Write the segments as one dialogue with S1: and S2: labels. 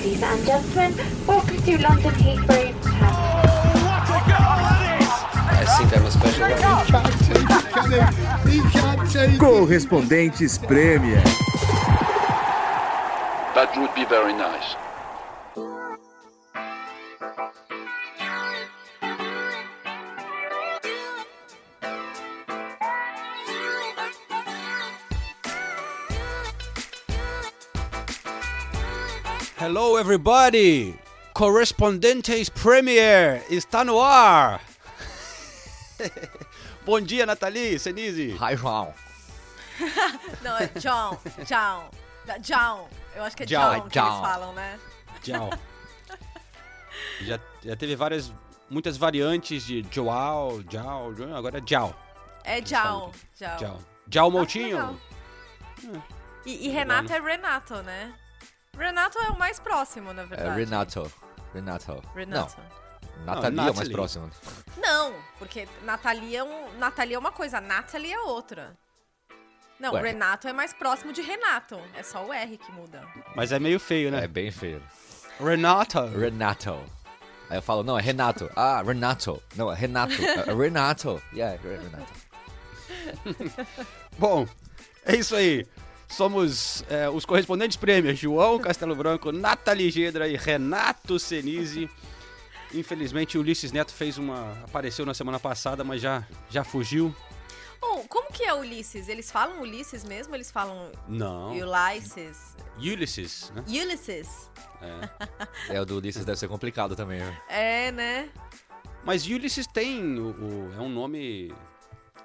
S1: Ladies and gentlemen, welcome to London Heathrow
S2: I think I'm a special
S3: Correspondentes Premier.
S4: That would be very nice.
S5: Hello, everybody! Correspondentes Premier está no ar! Bom dia, Nathalie, Senise.
S6: Hi, João.
S7: Não, é John. John. John. Eu acho que é
S5: John,
S7: John, que
S6: John.
S7: eles falam, né?
S5: Tchau. já, já teve várias, muitas variantes de Joao, Jao, Joao, agora é Jao.
S7: É John. John.
S5: Jao. Jao
S7: legal.
S5: Moutinho.
S7: E, e Renato é Renato, né? Renato é o mais próximo, na
S6: É,
S7: verdade.
S6: Renato. Renato.
S7: Renato.
S6: Não, Nathalie é o mais próximo.
S7: Não, porque Natalie é, um, Natalie é uma coisa, Natalie é outra. Não,
S6: Ué.
S7: Renato é mais próximo de Renato. É só o R que muda.
S5: Mas é meio feio, né?
S6: É bem feio.
S5: Renato.
S6: Renato. Aí eu falo, não, é Renato. Ah, Renato. Não, é Renato. É Renato. Yeah, é Renato.
S5: Bom, é isso aí. Somos é, os correspondentes prêmios João Castelo Branco, Nathalie Gedra e Renato Senise. Infelizmente, o Ulisses Neto fez uma. apareceu na semana passada, mas já, já fugiu.
S7: Oh, como que é Ulisses? Eles falam Ulisses mesmo? Eles falam
S5: Não.
S7: Ulysses?
S5: Ulysses, né?
S7: Ulysses?
S6: É, o do Ulisses deve ser complicado também. né?
S7: É, né?
S5: Mas Ulysses tem. O, o- é um nome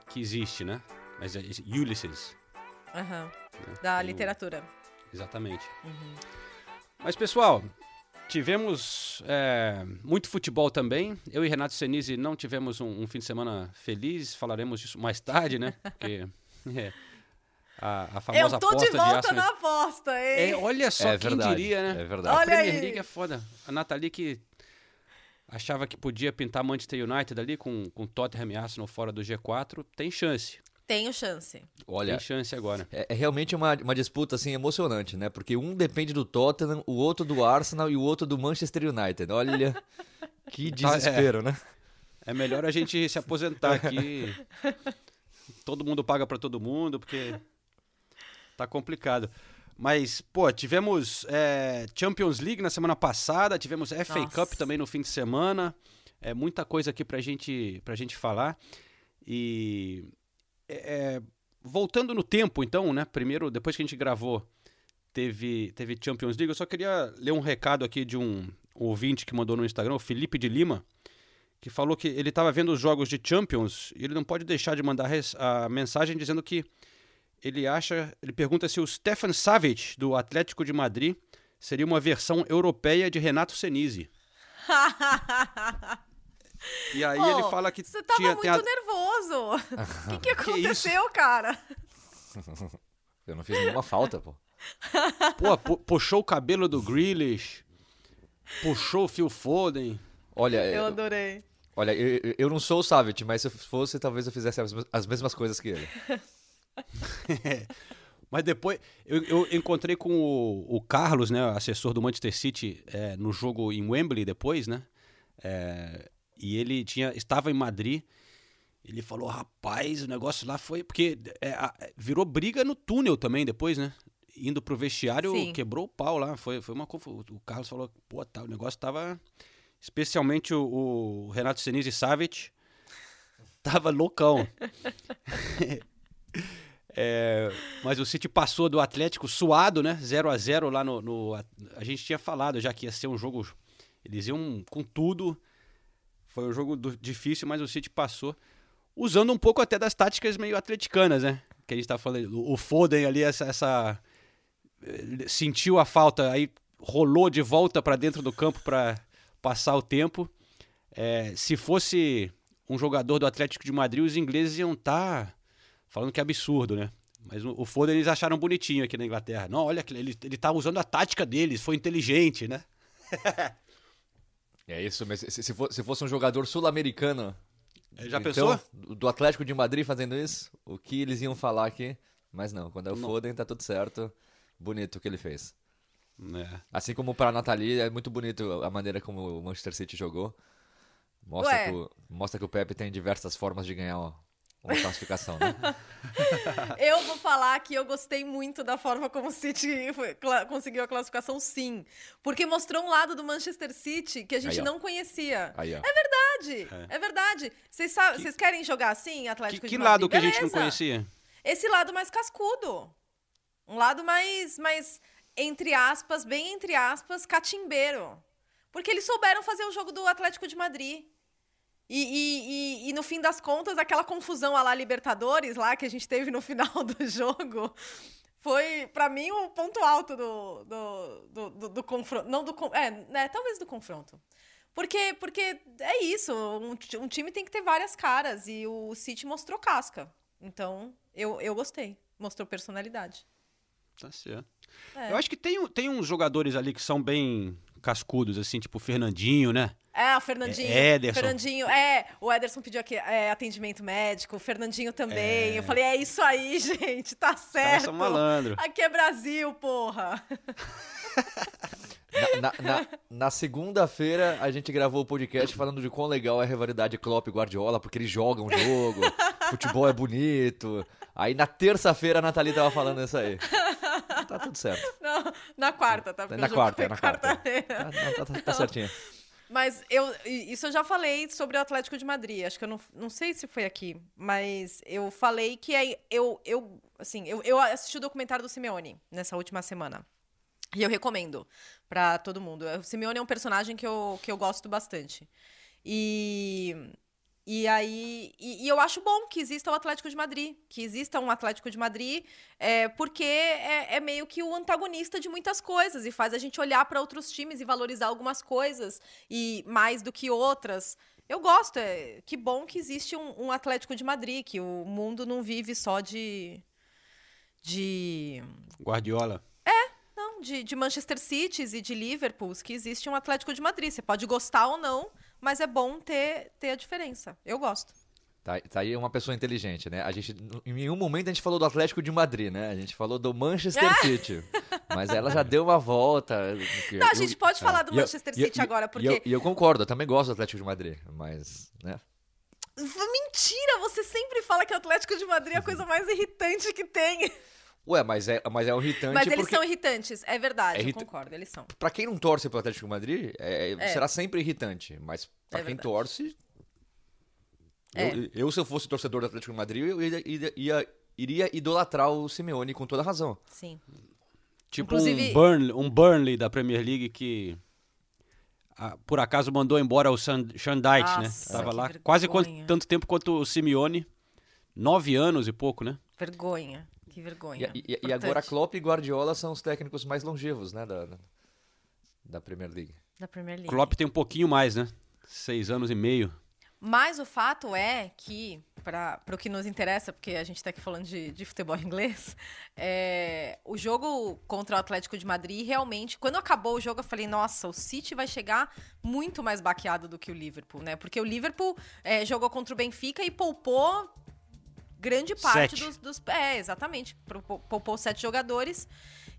S5: que existe, né? Mas é Ulysses.
S7: Aham. Da
S5: Tem o-
S7: literatura.
S5: Exatamente. Mas, pessoal, tivemos é, muito futebol também. Eu e Renato Senise não tivemos um, um fim de semana feliz. Falaremos disso mais tarde, né? Porque é, a, a famosa
S7: Eu tô de
S5: aposta
S7: volta
S5: Arsenal-
S7: na aposta, hein?
S5: É, olha só
S6: É
S5: quem
S6: verdade,
S5: diria, né?
S6: é verdade.
S5: A
S7: Olha
S5: Premier
S7: aí.
S5: League é foda. A Nathalie que achava que podia pintar Manchester United ali com, com Tottenham e Arsenal fora do G4, tem chance.
S7: Tenho chance.
S6: Olha,
S5: Tem chance agora.
S6: é, é realmente uma, uma disputa assim emocionante, né? Porque um depende do Tottenham, o outro do Arsenal e o outro do Manchester United. Olha, que desespero, né?
S5: É melhor a gente se aposentar aqui. todo mundo paga pra todo mundo, porque tá complicado. Mas, pô, tivemos é, Champions League na semana passada, tivemos FA
S7: Nossa.
S5: Cup também no fim de semana. É muita coisa aqui pra gente, pra gente falar. E é, voltando no tempo, então, né? Primeiro, depois que a gente gravou, teve, teve Champions League. Eu só queria ler um recado aqui de um ouvinte que mandou no Instagram, o Felipe de Lima que falou que ele estava vendo os jogos de Champions e ele não pode deixar de mandar a mensagem dizendo que ele acha, ele pergunta se o Stefan Savic do Atlético de Madrid seria uma versão europeia de Renato Senise. E aí
S7: Ô,
S5: ele fala que
S7: Você tava
S5: tinha
S7: muito
S5: a-
S7: nervoso. O que, que aconteceu, cara?
S6: Eu não fiz nenhuma falta, pô.
S5: pô, pu- puxou o cabelo do Grealish, puxou o Phil Foden.
S6: Olha,
S7: Eu
S6: eu,
S7: adorei.
S6: olha eu, eu- não sou o Savic, mas se eu fosse, talvez eu fizesse as, as mesmas coisas que ele.
S5: Mas depois, eu, eu encontrei com o, o Carlos, né, assessor do Manchester City, é, no jogo em Wembley depois, né? É, e ele tinha, estava em Madrid. Ele falou, rapaz, o negócio lá foi. Porque é, a- virou briga no túnel também depois, né? Indo pro vestiário,
S7: Sim.
S5: quebrou o pau lá. Foi, foi uma confusão. O Carlos falou, pô, tá, o negócio tava. Especialmente o, o Renato Senise Savic. Tava loucão. É, mas o City passou do Atlético suado, né? 0 a 0 lá no, no- A, a gente tinha falado já que ia ser um jogo. Eles iam com tudo. Foi um jogo do- difícil, mas o City passou. Usando um pouco até das táticas meio atleticanas, né? Que a gente tá falando. O Foden ali, essa. essa eh, sentiu a falta, aí rolou de volta para dentro do campo para passar o tempo. É, se fosse um jogador do Atlético de Madrid, os ingleses iam estar falando que é absurdo, né? Mas o, o Foden eles acharam bonitinho aqui na Inglaterra. Não, olha, ele, ele tá usando a tática deles, foi inteligente, né?
S6: É isso, mas se, se fo- se fosse um jogador sul-americano.
S5: Já
S6: então,
S5: pensou?
S6: Do do Atlético de Madrid fazendo isso, o que eles iam falar aqui? Mas não, quando é o
S5: Não.
S6: Foden, tá tudo certo. Bonito o que ele fez.
S5: É.
S6: Assim como para a Nathalie, é muito bonito a maneira como o Manchester City jogou. Mostra,
S7: Ué.
S6: que o, mostra que o Pepe tem diversas formas de ganhar uma classificação, né?
S7: Eu vou falar que eu gostei muito da forma como o City foi- conseguiu a classificação, sim. Porque mostrou um lado do Manchester City que a gente
S6: Aí,
S7: não conhecia.
S6: Aí, ó.
S7: verdade, é, verdade. Vocês querem jogar assim,
S5: Que,
S7: Atlético
S5: que
S7: de
S5: lado
S7: Madrid?
S5: que a gente não conhecia?
S7: Esse lado mais cascudo. Um lado mais, mais, entre aspas, bem entre aspas, catimbeiro. Porque eles souberam fazer o jogo do Atlético de Madrid. E, e- e- e no fim das contas, aquela confusão lá Libertadores, lá que a gente teve no final do jogo, foi, pra mim, o ponto alto do, do, do, do- do confronto. Não do. É, né, talvez do confronto. Porque, porque é isso, um, um time tem que ter várias caras e o City mostrou casca. Então, eu, eu gostei. Mostrou personalidade.
S5: Tá certo.
S7: É.
S5: Eu acho que tem, um- tem uns jogadores ali que são bem cascudos, assim, tipo o Fernandinho, né?
S7: É, o Fernandinho.
S5: É, Ederson.
S7: Fernandinho, é. O Ederson pediu aqui, é, atendimento médico, o Fernandinho também. Eu falei, é isso aí, gente, tá certo.
S5: são malandro.
S7: Aqui é Brasil, porra.
S6: Na, na- na- na segunda-feira, a gente gravou o podcast falando de quão legal é a rivalidade Klopp e Guardiola, porque eles jogam jogo, futebol é bonito. Aí na terça-feira a Nathalie tava falando isso aí. Tá tudo certo.
S7: Não, na quarta, tá? Porque
S6: Na quarta, é na quarta.
S7: quarta-feira.
S6: Tá, tá- tá- tá certinho.
S7: Mas eu, isso eu já falei sobre o Atlético de Madrid. Acho que eu não, não sei se foi aqui, mas eu falei que é, eu, eu, assim, eu, eu assisti o documentário do Simeone nessa última semana. E eu recomendo pra todo mundo. O Simeone é um personagem que eu, que eu gosto bastante. E, e aí. E, e eu acho bom que exista o Atlético de Madrid. Que exista um Atlético de Madrid, é, porque é, é meio que o antagonista de muitas coisas. E faz a gente olhar para outros times e valorizar algumas coisas e mais do que outras. Eu gosto. É, que bom que existe um, um Atlético de Madrid, que o mundo não vive só de. De.
S5: Guardiola.
S7: Não, de, de Manchester City e de Liverpool, que existe um Atlético de Madrid. Você pode gostar ou não, mas é bom ter, ter a diferença. Eu gosto.
S6: Tá, tá aí uma pessoa inteligente, né? A gente, em nenhum momento a gente falou do Atlético de Madrid, né? A gente falou do Manchester City. Mas ela já deu uma volta.
S7: Não, a gente pode falar do
S6: eu-
S7: Manchester
S6: eu-
S7: City agora,
S6: eu,
S7: porque.
S6: e eu concordo, eu também gosto do Atlético de Madrid, mas, né?
S7: Mentira! Você sempre fala que o Atlético de Madrid é a coisa mais irritante que tem.
S6: Ué, mas é, mas é irritante
S7: Mas eles
S6: porque
S7: são irritantes, é verdade,
S6: É
S7: eu
S6: irrita-
S7: concordo, eles são.
S6: pra quem não torce pro Atlético de Madrid, é-
S7: É.
S6: será sempre irritante, mas pra
S7: É
S6: quem
S7: verdade.
S6: torce,
S7: É.
S6: eu, eu, se eu fosse torcedor do Atlético de Madrid, eu iria, iria- ia- iria idolatrar o Simeone com toda razão.
S7: Sim.
S5: Tipo
S7: Inclusive-
S5: um, Burnley, um Burnley da Premier League que ah, por acaso mandou embora o Sean Dyche, né? Tava lá
S7: vergonha.
S5: quase quanto- tanto tempo quanto o Simeone. Nove anos e pouco, né?
S7: Vergonha. Que vergonha.
S6: E, e- e agora Klopp e Guardiola são os técnicos mais longevos, né, da, da Premier League.
S7: Da Premier League.
S5: Klopp tem um pouquinho mais, né? Seis anos e meio.
S7: Mas o fato é que, para o que nos interessa, porque a gente está aqui falando de, de futebol inglês, é, o jogo contra o Atlético de Madrid, realmente, quando acabou o jogo, eu falei, nossa, o City vai chegar muito mais baqueado do que o Liverpool, né? Porque o Liverpool é, jogou contra o Benfica e poupou grande parte
S5: Sete.
S7: dos, dos. É, exatamente. Pou- Poupou sete jogadores.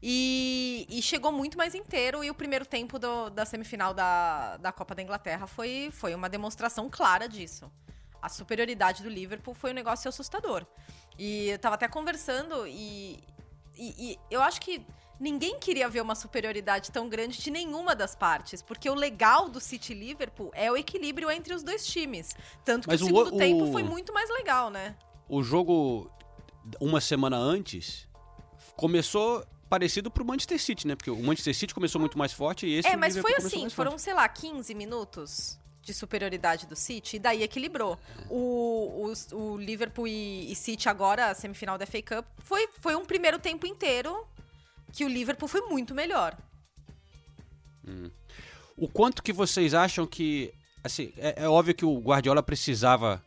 S7: E, e chegou muito mais inteiro. E o primeiro tempo do- da semifinal da, da Copa da Inglaterra foi, foi uma demonstração clara disso. A superioridade do Liverpool foi um negócio assustador. E eu tava até conversando e, e, e eu acho que ninguém queria ver uma superioridade tão grande de nenhuma das partes, porque o legal do City Liverpool é o equilíbrio entre os dois times. Tanto que
S5: Mas
S7: o
S5: o
S7: segundo
S5: o-
S7: tempo foi muito mais legal, né?
S5: O jogo, uma semana antes, começou parecido pro Manchester City, né? Porque o Manchester City começou muito mais forte e esse
S7: É, mas foi assim, foram,
S5: forte.
S7: sei lá, 15 minutos de superioridade do City, e daí equilibrou. O, o, o Liverpool e, e City agora, a semifinal da FA Cup, foi, foi um primeiro tempo inteiro que o Liverpool foi muito melhor.
S5: O quanto que vocês acham que. Assim, é, é óbvio que o Guardiola precisava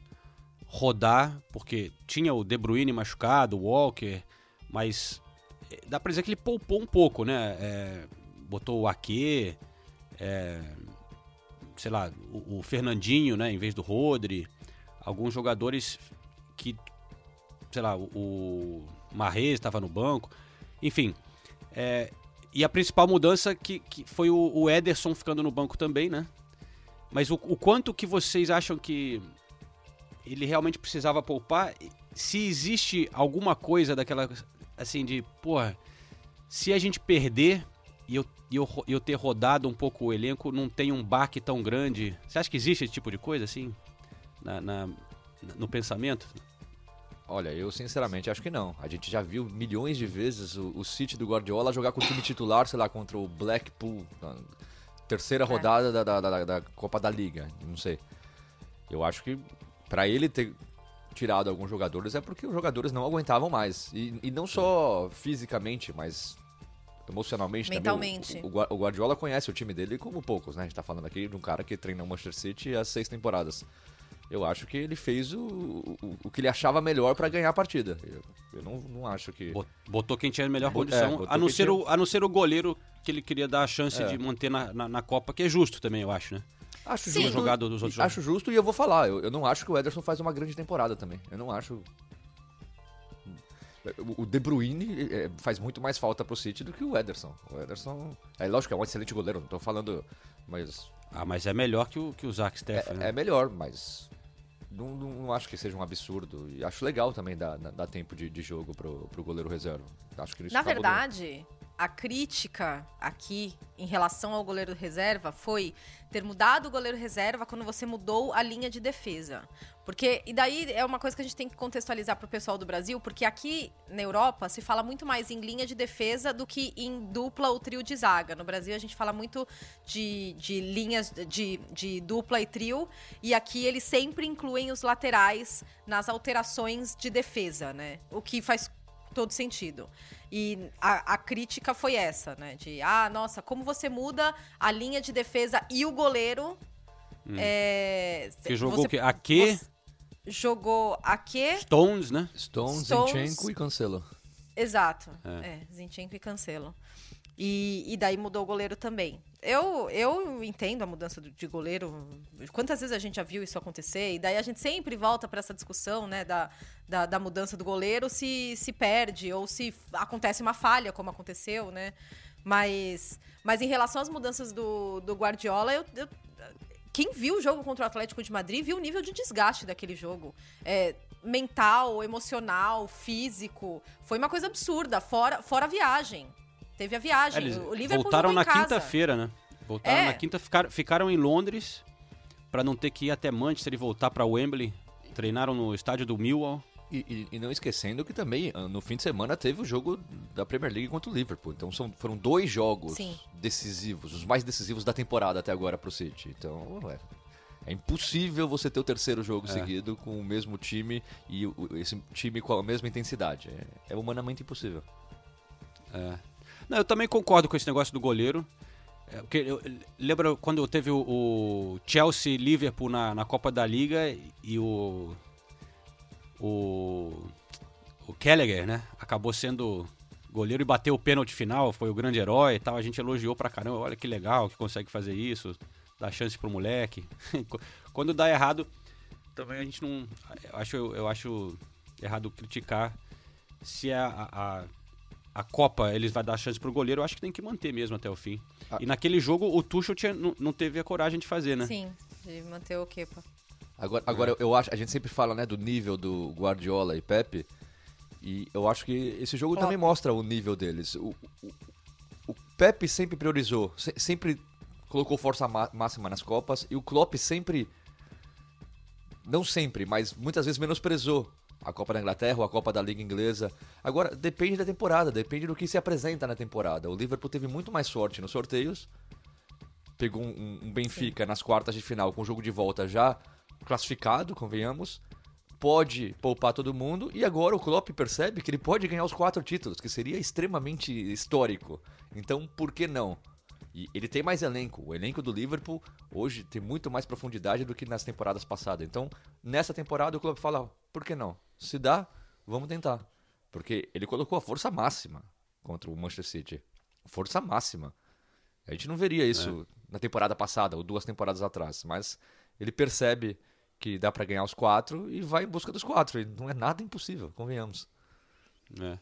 S5: rodar, porque tinha o De Bruyne machucado, o Walker, mas dá pra dizer que ele poupou um pouco, né? É, botou o Ake, é, sei lá, o, o Fernandinho, né, em vez do Rodri, alguns jogadores que, sei lá, o, o Marrez estava no banco, enfim. é, e a principal mudança que, que foi o, o Ederson ficando no banco também, né? Mas o, o quanto que vocês acham que ele realmente precisava poupar? Se existe alguma coisa daquela, assim, de, porra, se a gente perder e eu, e eu, eu ter rodado um pouco o elenco, não tem um baque tão grande. Você acha que existe esse tipo de coisa, assim, na, na- no pensamento?
S6: Olha, eu sinceramente acho que não. A gente já viu milhões de vezes o, o City do Guardiola jogar com o time titular, sei lá, contra o Blackpool, na terceira rodada da, da, da- da Copa da Liga, não sei. Eu acho que pra ele ter tirado alguns jogadores é porque os jogadores não aguentavam mais. E, e não só fisicamente, mas emocionalmente
S7: Mentalmente.
S6: também. O, o, o Guardiola conhece o time dele como poucos, né? A gente tá falando aqui de um cara que treina o Manchester City há seis temporadas. Eu acho que ele fez o, o, o que ele achava melhor pra ganhar a partida. Eu, eu não, não acho que.
S5: Bot- Botou quem tinha a melhor
S6: Bot-
S5: condição,
S6: é,
S5: a, não ser
S6: tinha-
S5: o, a não ser o goleiro que ele queria dar a chance
S6: É.
S5: de manter na, na, na Copa, que é justo também, eu acho, né?
S6: Acho
S7: Sim.
S6: justo.
S5: Jogado dos outros
S6: Acho justo e eu vou falar. Eu, eu não acho que o Ederson faz uma grande temporada também. Eu não acho. O- De Bruyne é, faz muito mais falta pro City do que o Ederson. O Ederson. É lógico que é um excelente goleiro, não tô falando. Mas.
S5: Ah, mas é melhor que o, que o Zach Steffen,
S6: É,
S5: né?
S6: é melhor, mas. Não, não, não acho que seja um absurdo. E acho legal também dar, dar tempo de, de jogo pro, pro goleiro reserva. Acho que isso
S7: Na
S6: acabou
S7: verdade, a crítica aqui em relação ao goleiro reserva foi ter mudado o goleiro reserva quando você mudou a linha de defesa. Porque, e daí é uma coisa que a gente tem que contextualizar pro pessoal do Brasil, porque aqui na Europa se fala muito mais em linha de defesa do que em dupla ou trio de zaga. No Brasil a gente fala muito de, de linhas de, de dupla e trio, e aqui eles sempre incluem os laterais nas alterações de defesa, né? O que faz todo sentido. E a, a crítica foi essa, né? De, ah, nossa, como você muda a linha de defesa e o goleiro. É,
S5: Que jogou
S7: você-
S5: o quê? Ake,
S7: você Jogou Ake,
S5: Stones, né?
S6: Stones,
S7: Stones.
S6: Zinchenko e Cancelo.
S7: exato. É, Zinchenko e Cancelo. E, e daí mudou o goleiro também. Eu, eu entendo a mudança de goleiro. Quantas vezes a gente já viu isso acontecer? E daí a gente sempre volta para essa discussão, né, da, da, da mudança do goleiro, se se perde ou se acontece uma falha, como aconteceu, né? Mas, mas em relação às mudanças do, do Guardiola, eu, eu- quem viu o jogo contra o Atlético de Madrid viu o nível de desgaste daquele jogo. É, mental, emocional, físico. Foi uma coisa absurda, fora, fora a viagem. Teve a viagem.
S5: É, Eles
S7: o Liverpool
S5: voltaram na quinta-feira, né? Voltaram
S7: É.
S5: na quinta, ficaram, ficaram em Londres pra não ter que ir até Manchester e voltar pra Wembley. Treinaram no estádio do Millwall.
S6: E, e- e não esquecendo que também ah, no fim de semana teve o jogo da Premier League contra o Liverpool. Então são, foram dois jogos
S7: Sim.
S6: decisivos, os mais decisivos da temporada até agora pro City. Então é, é impossível você ter o terceiro jogo seguido com o mesmo time e o- esse time com a mesma intensidade. É, é humanamente impossível.
S5: Não, eu também concordo com esse negócio do goleiro. É, porque eu, lembra quando teve o, o Chelsea Liverpool na, na Copa da Liga e o. O. O Gallagher, né? Acabou sendo goleiro e bateu o pênalti final, foi o grande herói e tal. A gente elogiou pra caramba. Olha que legal que consegue fazer isso, dá chance pro moleque. quando dá errado, também a gente não. Eu acho, eu acho errado criticar se a, a, a Copa eles vai dar chance pro goleiro, eu acho que tem que manter mesmo até o fim.
S6: Ah.
S5: E naquele jogo o Tuchel tinha, não, não teve a coragem de fazer, né?
S7: Sim, de manter o Kepa.
S6: Agora, agora eu acho, a gente sempre fala né, do nível do Guardiola e Pepe, e eu acho que esse jogo também mostra o nível deles. O, o, o Pepe sempre priorizou, se- sempre colocou força má- máxima nas Copas, e o Klopp sempre, não sempre, mas muitas vezes menosprezou a Copa da Inglaterra ou a Copa da Liga Inglesa. Agora, depende da temporada, depende do que se apresenta na temporada. O Liverpool teve muito mais sorte nos sorteios, pegou um, um Benfica nas quartas de final com o jogo de volta já classificado, convenhamos. Pode poupar todo mundo e agora o Klopp percebe que ele pode ganhar os quatro títulos, que seria extremamente histórico. Então, por que não? E ele tem mais elenco. O elenco do Liverpool hoje tem muito mais profundidade do que nas temporadas passadas. Então, nessa temporada o Klopp fala, por que não? Se dá, vamos tentar. Porque ele colocou a força máxima contra o Manchester City. Força máxima. A gente não veria isso na temporada passada ou duas temporadas atrás, mas ele percebe que dá pra ganhar os quatro e vai em busca dos quatro. E não é nada impossível, convenhamos.
S5: É.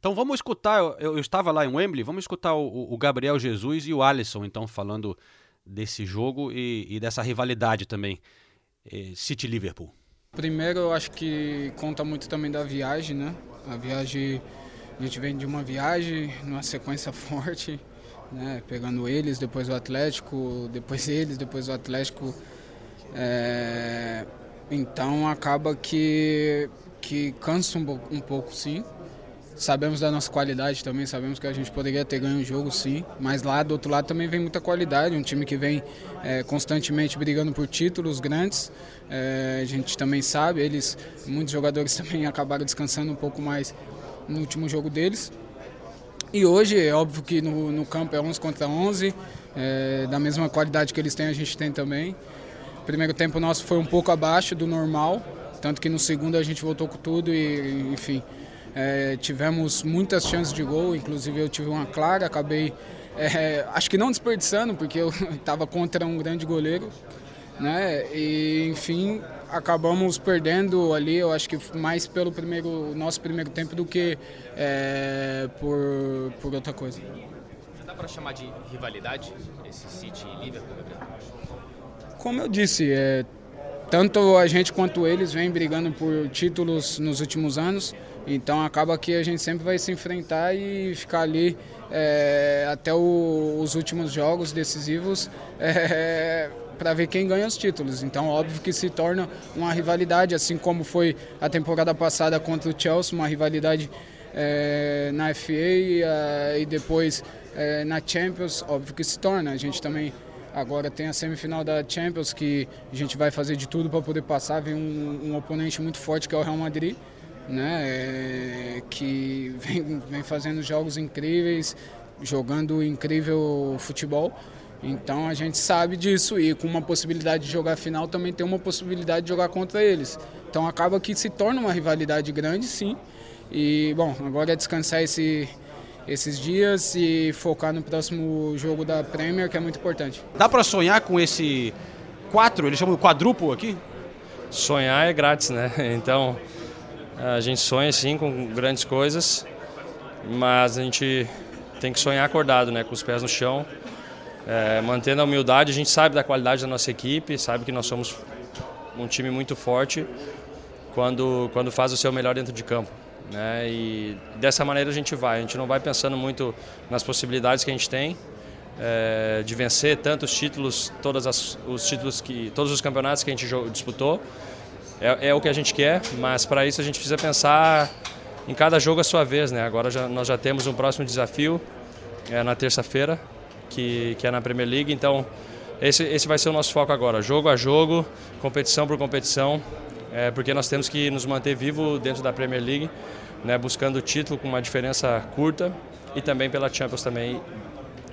S5: Então vamos escutar, eu, eu estava lá em Wembley, vamos escutar o, o Gabriel Jesus e o Alisson, então, falando desse jogo e, e dessa rivalidade também, eh, City-Liverpool.
S8: Primeiro, eu acho que conta muito também da viagem, né? A viagem, a gente vem de uma viagem, numa sequência forte, né? Pegando eles, depois o Atlético, depois eles, depois o Atlético. É... Então acaba que, que cansa um, um pouco, sim. Sabemos da nossa qualidade também, sabemos que a gente poderia ter ganho o jogo sim, mas lá do outro lado também vem muita qualidade, um time que vem é, constantemente brigando por títulos grandes, é, a gente também sabe, eles, muitos jogadores também acabaram descansando um pouco mais no último jogo deles. E hoje é óbvio que no, no campo é 11 contra 11, é, da mesma qualidade que eles têm a gente tem também. O primeiro tempo nosso foi um pouco abaixo do normal, tanto que no segundo a gente voltou com tudo e enfim é, tivemos muitas chances de gol, inclusive eu tive uma clara, acabei, é, acho que não desperdiçando, porque eu estava contra um grande goleiro, né? E enfim, acabamos perdendo ali, eu acho que mais pelo primeiro, nosso primeiro tempo do que é, por, por outra coisa.
S9: Dá para chamar de rivalidade esse City e Liverpool, Gabriel?
S8: Como eu disse, é, tanto a gente quanto eles vêm brigando por títulos nos últimos anos. Então acaba que a gente sempre vai se enfrentar e ficar ali é, até o, os últimos jogos decisivos é, para ver quem ganha os títulos. Então óbvio que se torna uma rivalidade, assim como foi a temporada passada contra o Chelsea, uma rivalidade é, na FA e depois é, na Champions, óbvio que se torna. A gente também agora tem a semifinal da Champions que a gente vai fazer de tudo para poder passar. Vem um, um oponente muito forte que é o Real Madrid né, é, que vem, vem fazendo jogos incríveis, jogando incrível futebol. Então a gente sabe disso e com uma possibilidade de jogar final também tem uma possibilidade de jogar contra eles. Então acaba que se torna uma rivalidade grande, sim. E bom, agora é descansar esse, esses dias e focar no próximo jogo da Premier, que é muito importante.
S5: Dá para sonhar com esse quatro, eles chamam de quadruplo aqui?
S10: Sonhar é grátis, né? Então a gente sonha sim com grandes coisas, mas a gente tem que sonhar acordado, né, com os pés no chão, é, mantendo a humildade. A gente sabe da qualidade da nossa equipe, sabe que nós somos um time muito forte quando quando faz o seu melhor dentro de campo. Né? E dessa maneira a gente vai. A gente não vai pensando muito nas possibilidades que a gente tem é, de vencer tantos títulos, todas as, os títulos que todos os campeonatos que a gente disputou é, é o que a gente quer, mas para isso a gente precisa pensar em cada jogo a sua vez. Né? Agora já, nós já temos um próximo desafio é, na terça-feira, que, que é na Premier League, então esse, esse vai ser o nosso foco agora, jogo a jogo, competição por competição, é, porque nós temos que nos manter vivo dentro da Premier League, né, buscando o título com uma diferença curta e também pela Champions também,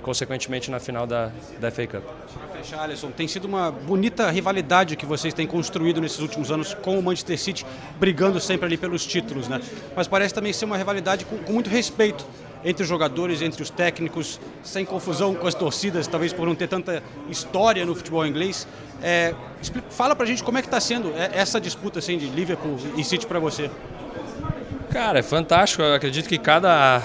S10: consequentemente na final da, da FA Cup.
S5: Para fechar, Alisson, tem sido uma bonita rivalidade que vocês têm construído nesses últimos anos com o Manchester City, brigando sempre ali pelos títulos, né? Mas parece também ser uma rivalidade com, com muito respeito entre os jogadores, entre os técnicos, sem confusão com as torcidas, talvez por não ter tanta história no futebol inglês. É, fala pra gente como é que está sendo essa disputa assim, de Liverpool e City para você.
S10: Cara, é fantástico. Eu acredito que cada,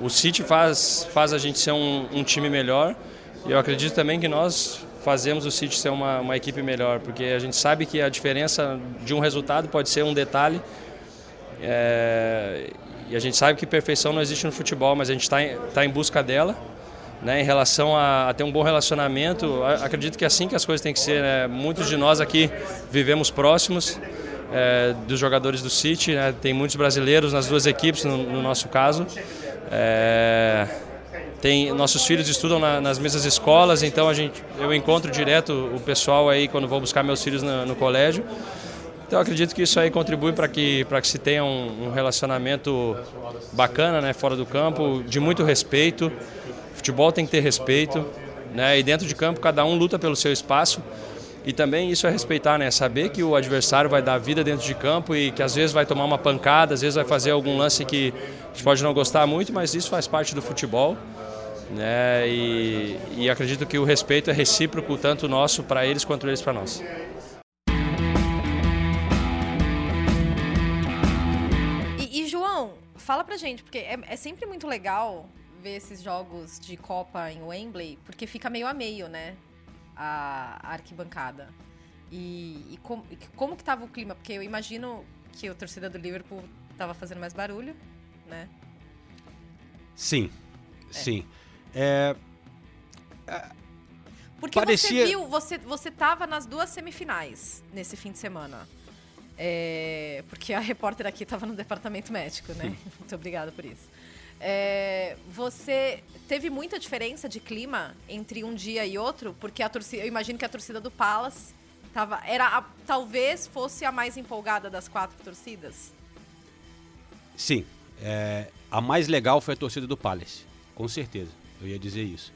S10: o City faz, faz a gente ser um, um, time melhor e eu acredito também que nós fazemos o City ser uma, uma equipe melhor, porque a gente sabe que a diferença de um resultado pode ser um detalhe é, e a gente sabe que perfeição não existe no futebol, mas a gente está em, tá em busca dela. Né, em relação a, a, ter um bom relacionamento, acredito que é assim que as coisas têm que ser. Né? Muitos de nós aqui vivemos próximos é, dos jogadores do City, né? tem muitos brasileiros nas duas equipes, no, no nosso caso. É, tem, nossos filhos estudam na, nas mesmas escolas, então a gente, eu encontro direto o pessoal aí quando vou buscar meus filhos no, colégio. Então acredito que isso aí contribui para que, que se tenha um, um, relacionamento bacana né, fora do campo, de muito respeito. Futebol tem que ter respeito, né, e dentro de campo cada um luta pelo seu espaço. E também isso é respeitar, né? Saber que o adversário vai dar vida dentro de campo e que às vezes vai tomar uma pancada, às vezes vai fazer algum lance que a gente pode não gostar muito, mas isso faz parte do futebol. Né? E, e acredito que o respeito é recíproco, tanto nosso para eles quanto eles para nós.
S7: fala pra gente, porque é, é sempre muito legal ver esses jogos de Copa em Wembley, porque fica meio a meio, né? A, a arquibancada. E, e, com- e como que tava o clima? Porque eu imagino que a torcida do Liverpool tava fazendo mais barulho, né?
S5: Sim, sim. É,
S7: Porque
S5: Parecia-
S7: você viu, você, você tava nas duas semifinais nesse fim de semana. É, porque a repórter aqui tava no departamento médico, né? Muito obrigada por isso. É, você teve muita diferença de clima entre um dia e outro? Porque a torcida, eu imagino que a torcida do Palace tava, era a- talvez fosse a mais empolgada das quatro torcidas.
S5: Sim, é, a mais legal foi a torcida do Palace, com certeza, eu ia dizer isso.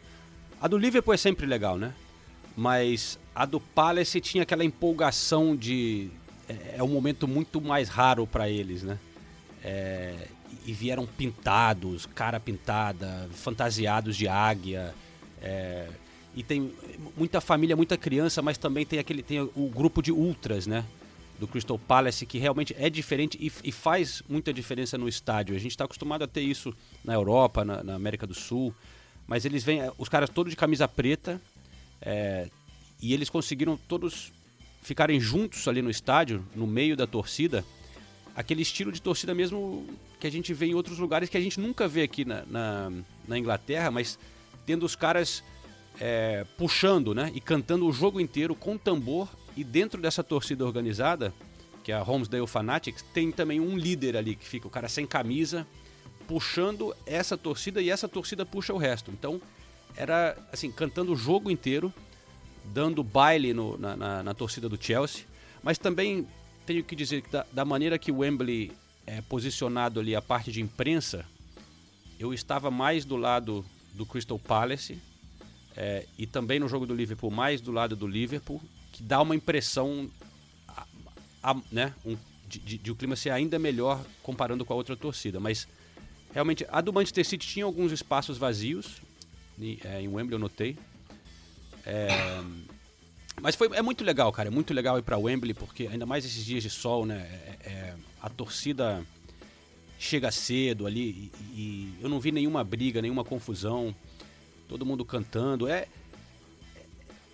S5: A do Liverpool é sempre legal, né? Mas a do Palace tinha aquela empolgação de. É, é um momento muito mais raro para eles, né? É, e vieram pintados, cara pintada, fantasiados de águia. é, e tem muita família, muita criança, mas também tem aquele tem o grupo de ultras, né? do Crystal Palace, que realmente é diferente e, e faz muita diferença no estádio. A gente está acostumado a ter isso na Europa, na, na América do Sul, mas eles vêm, os caras todos de camisa preta, é, e eles conseguiram todos ficarem juntos ali no estádio, no meio da torcida, aquele estilo de torcida mesmo que a gente vê em outros lugares que a gente nunca vê aqui na, na, na Inglaterra, mas tendo os caras é, puxando né, e cantando o jogo inteiro com tambor e dentro dessa torcida organizada, que é a Homesdale Fanatics, tem também um líder ali que fica o cara sem camisa, puxando essa torcida e essa torcida puxa o resto. Então era assim, cantando o jogo inteiro, dando baile no- na, na- na torcida do Chelsea, mas também tenho que dizer que da, da maneira que o Wembley é posicionado ali a parte de imprensa, eu estava mais do lado do Crystal Palace é, e também no jogo do Liverpool mais do lado do Liverpool, que dá uma impressão a- a- né, um- de, de- de o clima ser ainda melhor comparando com a outra torcida. Mas realmente a do Manchester City tinha alguns espaços vazios, e, é, em Wembley eu notei. É, mas foi, é muito legal, cara. É muito legal ir pra Wembley, porque ainda mais esses dias de sol, né? é- é- a torcida chega cedo ali e, e eu não vi nenhuma briga, nenhuma confusão. Todo mundo cantando. É,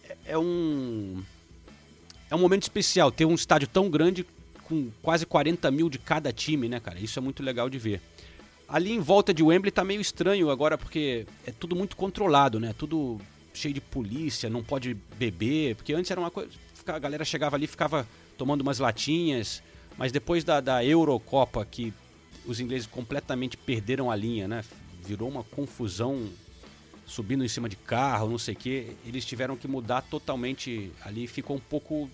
S5: é, é um. É um momento especial ter um estádio tão grande com quase 40 mil de cada time, né, cara? Isso é muito legal de ver. Ali em volta de Wembley tá meio estranho agora, porque é tudo muito controlado, né? Tudo cheio de polícia, não pode beber, porque antes era uma coisa. A galera chegava ali, ficava tomando umas latinhas, mas depois da, da Eurocopa, que os ingleses completamente perderam a linha, né? Virou uma confusão subindo em cima de carro, não sei o quê. Eles tiveram que mudar totalmente ali, ficou um pouco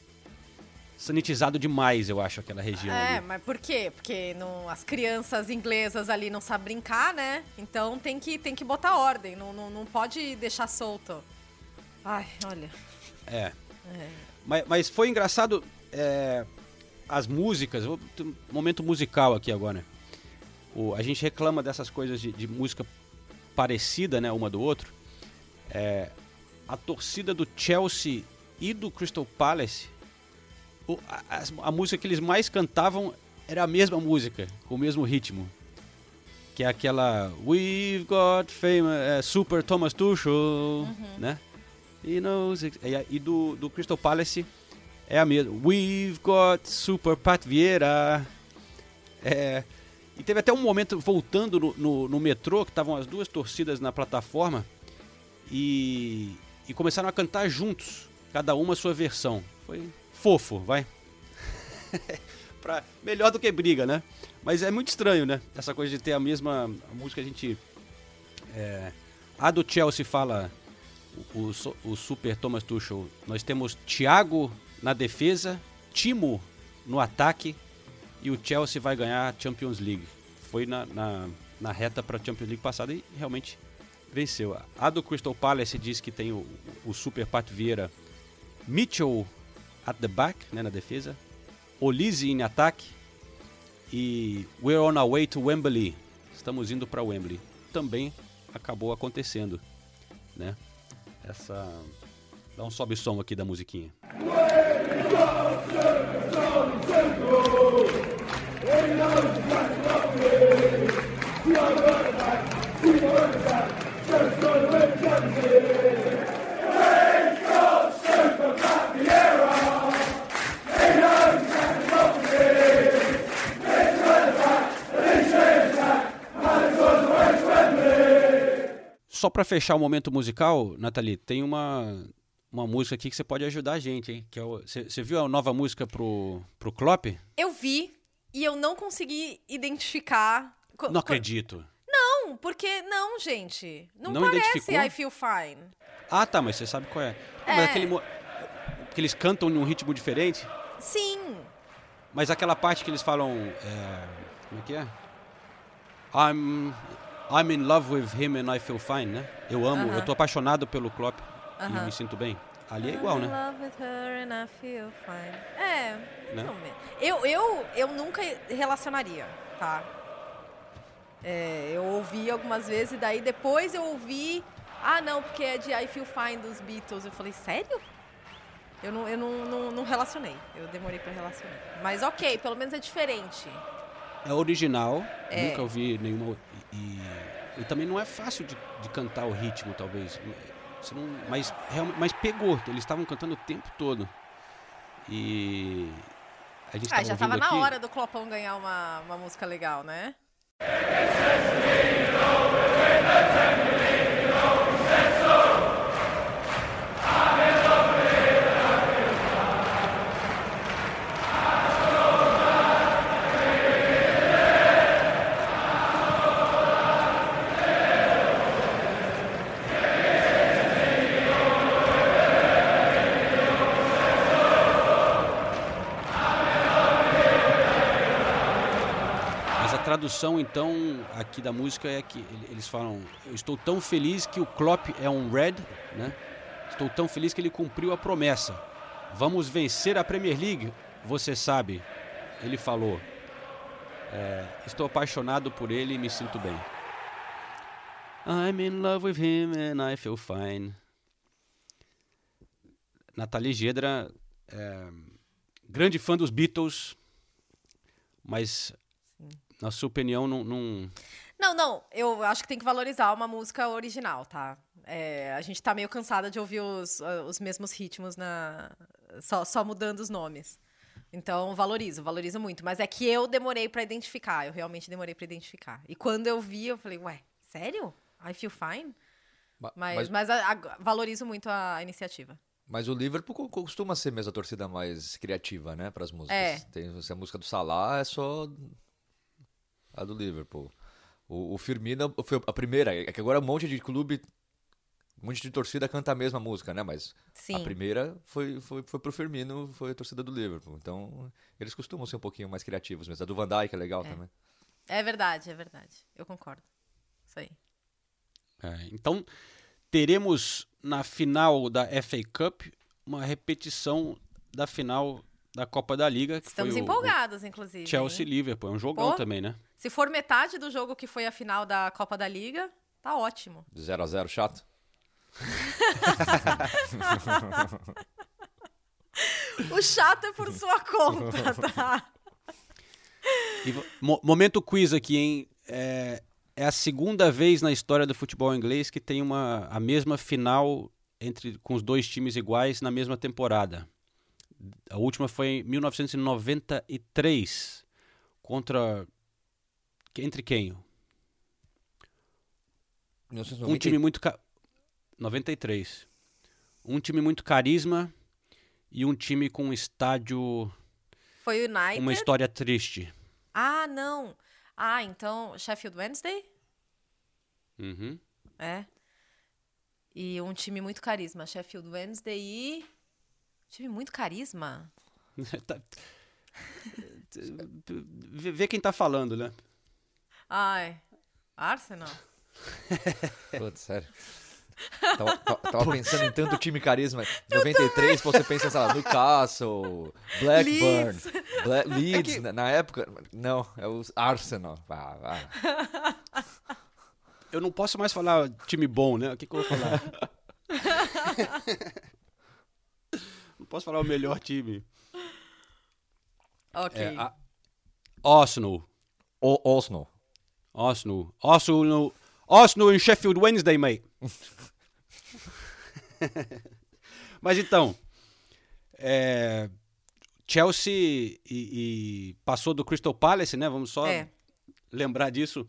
S5: sanitizado demais, eu acho, aquela região
S7: É,
S5: ali.
S7: mas por quê? Porque não, as crianças inglesas ali não sabem brincar, né? Então tem que, tem que botar ordem, não, não, não pode deixar solto. Ai, olha.
S5: É.
S7: É.
S5: Mas, mas foi engraçado é, as músicas, vou ter um momento musical aqui agora. O, a gente reclama dessas coisas de, de música parecida, né, uma do outro. É, a torcida do Chelsea e do Crystal Palace, o- a, a música que eles mais cantavam era a mesma música, com o mesmo ritmo. Que é aquela We've got famous, é, Super Thomas Tuchel, né? He knows e, do, do Crystal Palace é a mesma. We've got Super Pat Vieira. É, e teve até um momento voltando no, no, no metrô, que estavam as duas torcidas na plataforma e, e começaram a cantar juntos, cada uma a sua versão. Foi fofo, vai. pra, melhor do que briga, né? Mas é muito estranho, né? Essa coisa de ter a mesma música, a gente. é, a do Chelsea fala o, o Super Thomas Tuchel. Nós temos Thiago na defesa, Timo no ataque e o Chelsea vai ganhar a Champions League. Foi na, na, na reta para a Champions League passada e realmente venceu. A do Crystal Palace diz que tem o, o Super Pat Vieira, Mitchell at the back, né, na defesa, Olise em ataque e We're on our way to Wembley. Estamos indo para Wembley. Também acabou acontecendo, né? Essa dá um sobe som aqui da musiquinha. Só pra fechar o momento musical, Nathalie, tem uma, uma música aqui que você pode ajudar a gente, hein? Que é Você viu a nova música pro, pro Klopp?
S7: Eu vi e eu não consegui identificar.
S5: Não acredito.
S7: Não, porque não, gente. Não,
S5: Não
S7: parece? I Feel Fine.
S5: Ah, tá, mas você sabe qual é. Não,
S7: É.
S5: Mas aquele que eles cantam num ritmo diferente,
S7: Sim.
S5: mas aquela parte que eles falam. é, Como é que é? I'm, I'm in love with him and I feel fine, né? Eu amo,
S7: Aham.
S5: eu tô apaixonado pelo Klopp e
S7: Aham.
S5: me sinto bem. Ali é igual,
S7: I'm in
S5: né?
S7: love with her and I feel fine. É,
S5: Né?
S7: Eu, eu, eu nunca relacionaria, tá? É, eu ouvi algumas vezes e daí depois eu ouvi... Ah, não, porque é de I Feel Fine dos Beatles. Eu falei, sério? Eu não, eu não, não, não relacionei. Eu demorei pra relacionar. Mas ok, pelo menos é diferente.
S5: É original,
S7: É.
S5: nunca ouvi nenhuma. E, e também não é fácil de, de cantar o ritmo, talvez. Não, mas, mas pegou, eles estavam cantando o tempo todo. E. A gente
S7: Ah, já tava
S5: ouvindo
S7: na
S5: aqui,
S7: hora do Clopão ganhar uma, uma música legal, né?
S5: Tradução, então, aqui da música é que ele- eles falam: Eu estou tão feliz que o Klopp é um Red, né? Estou tão feliz que ele cumpriu a promessa. Vamos vencer a Premier League, você sabe. Ele falou. É, estou apaixonado por ele e me sinto bem. I'm in love with him and I feel fine. Nathalie Gedra, é, grande fã dos Beatles, mas na sua opinião não, não-
S7: Não, não, eu acho que tem que valorizar uma música original, tá? É, a gente tá meio cansada de ouvir os, ah, os mesmos ritmos na só, só mudando os nomes. Então, valorizo, valorizo muito. Mas é que eu demorei pra identificar, eu realmente demorei pra identificar. E quando eu vi, eu falei, ué, sério? I feel fine?
S6: Ma-
S7: Mas,
S6: mas-
S7: mas a- a- valorizo muito a iniciativa.
S6: Mas o Liverpool co- costuma ser mesmo a torcida mais criativa, né, para as músicas.
S7: É.
S6: Tem, se a música do Salah é só a do Liverpool. O, o Firmino foi a primeira, é que agora um monte de clube, um monte de torcida canta a mesma música, né, mas a
S7: Sim.
S6: primeira foi, foi, foi pro Firmino, foi a torcida do Liverpool. Então, eles costumam ser um pouquinho mais criativos mesmo. A do Van Dijk é legal também.
S7: É verdade, é verdade. Eu concordo. Isso aí.
S5: é, então teremos na final da FA Cup uma repetição da final da Copa da Liga que
S7: Estamos
S5: foi o-
S7: empolgados, inclusive.
S5: o Chelsea
S7: hein?
S5: Liverpool, é um jogão
S7: Pô.
S5: também, né?
S7: Se for metade do jogo que foi a final da Copa da Liga, tá ótimo.
S6: 0 a 0 chato.
S7: O chato é por sua conta, tá?
S5: E mo- momento quiz aqui, hein? É, é a segunda vez na história do futebol inglês que tem uma, a mesma final entre com os dois times iguais na mesma temporada. A última foi em 1993 contra entre quem? Um time muito ca... 93. Um time muito carisma e um time com um estádio
S7: Foi o United.
S5: uma história triste.
S7: Ah, não. Ah, então Sheffield Wednesday?
S5: Uhum.
S7: É. E um time muito carisma. Sheffield Wednesday e. Time muito carisma?
S5: Tá- Vê quem tá falando, né?
S7: Ai. Arsenal?
S6: Putz, sério. Tava, tava- pensando em tanto time carisma. 93, você pensa, sei lá, Newcastle, Blackburn,
S7: Leeds.
S6: Bla- Leeds, na, na época. Não, é o Arsenal. Ah, ah.
S5: Eu não posso mais falar time bom, né? O que, que eu vou falar? Não posso falar o melhor time.
S7: Ok.
S5: É, a- Arsenal.
S6: O Arsenal.
S5: Arsenal. Arsenal. Arsenal em Sheffield Wednesday, mate. Mas então, é, Chelsea e, e passou do Crystal Palace, né? Vamos só
S7: É.
S5: lembrar disso.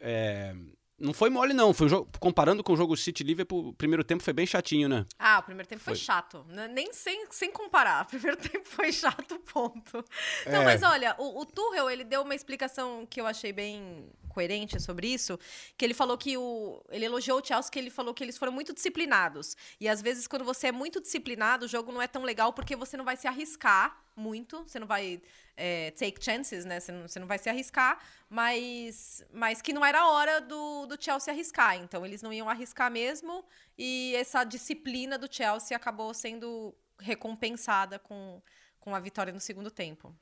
S5: É, não foi mole, não. Foi um jogo, comparando com o jogo City Liverpool, o primeiro tempo foi bem chatinho, né?
S7: Ah, o primeiro tempo foi,
S5: Foi.
S7: chato. N- Nem sem, sem comparar. O primeiro tempo foi chato, ponto. Não,
S5: É.
S7: mas olha, o, o Tuchel, ele deu uma explicação que eu achei bem coerente sobre isso, que ele falou que o... Ele elogiou o Chelsea, que ele falou que eles foram muito disciplinados. E às vezes, quando você é muito disciplinado, o jogo não é tão legal porque você não vai se arriscar muito, você não vai é, take chances, né? Você não, você não vai se arriscar, mas, mas que não era a hora do, do Chelsea arriscar. Então, eles não iam arriscar mesmo, e essa disciplina do Chelsea acabou sendo recompensada com, com a vitória no segundo tempo.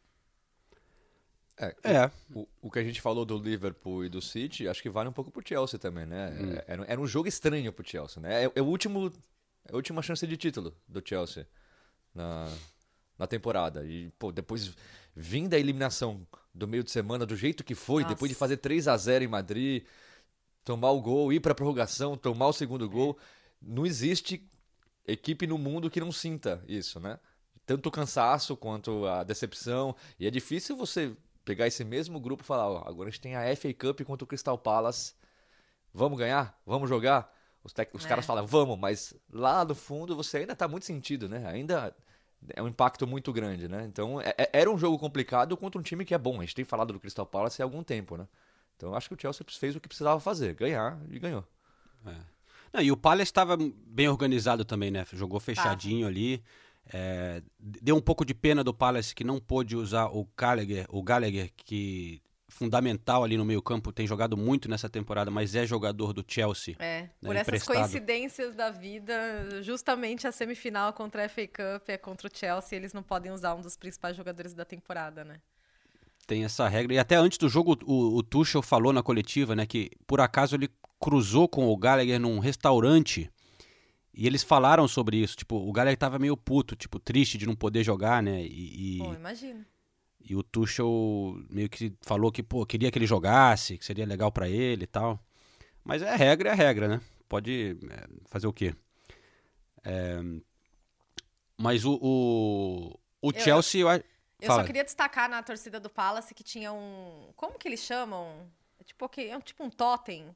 S6: É,
S5: É.
S6: O, o que a gente falou do Liverpool e do City, acho que vale um pouco pro Chelsea também, né?
S5: Hum.
S6: É, Era, era um jogo estranho pro Chelsea, né? É, é o último, é a última chance de título do Chelsea na, na temporada. E, pô, depois vindo da eliminação do meio de semana do jeito que foi,
S7: Nossa.
S6: depois de fazer 3 a 0 em Madrid, tomar o gol, ir pra prorrogação, tomar o segundo gol, não existe equipe no mundo que não sinta isso, né? Tanto o cansaço quanto a decepção. E é difícil você pegar esse mesmo grupo e falar, ó, agora a gente tem a FA Cup contra o Crystal Palace. Vamos ganhar? Vamos jogar? Os, tec- os
S7: É.
S6: caras falam, vamos, mas lá no fundo você ainda tá muito sentido, né? Ainda é um impacto muito grande, né? Então, é- é- era um jogo complicado contra um time que é bom. A gente tem falado do Crystal Palace há algum tempo, né? Então, eu acho que o Chelsea fez o que precisava fazer, ganhar e ganhou.
S5: Não, e o Palace estava bem organizado também, né? Jogou fechadinho ali. É, deu um pouco de pena do Palace que não pôde usar o Gallagher, o Gallagher, que fundamental ali no meio campo, tem jogado muito nessa temporada, mas é jogador do Chelsea.
S7: É,
S5: né,
S7: por essas
S5: emprestado.
S7: coincidências da vida, justamente a semifinal contra a FA Cup é contra o Chelsea, eles não podem usar um dos principais jogadores da temporada, né?
S5: Tem essa regra. E até antes do jogo, o, o Tuchel falou na coletiva, né, que por acaso ele cruzou com o Gallagher num restaurante e eles falaram sobre isso. Tipo, o Gallagher tava meio puto, tipo, triste de não poder jogar, né? E, e-
S7: Pô, imagina.
S5: E o Tuchel meio que falou que, pô, queria que ele jogasse, que seria legal pra ele e tal. Mas é regra, é regra, né? Pode é, fazer o quê? É, mas o, o, o
S7: Eu-
S5: Chelsea... Eu,
S7: Eu
S5: Fala.
S7: só queria destacar na torcida do Palace que tinha um. Como que eles chamam? É tipo, que- é um- tipo um totem.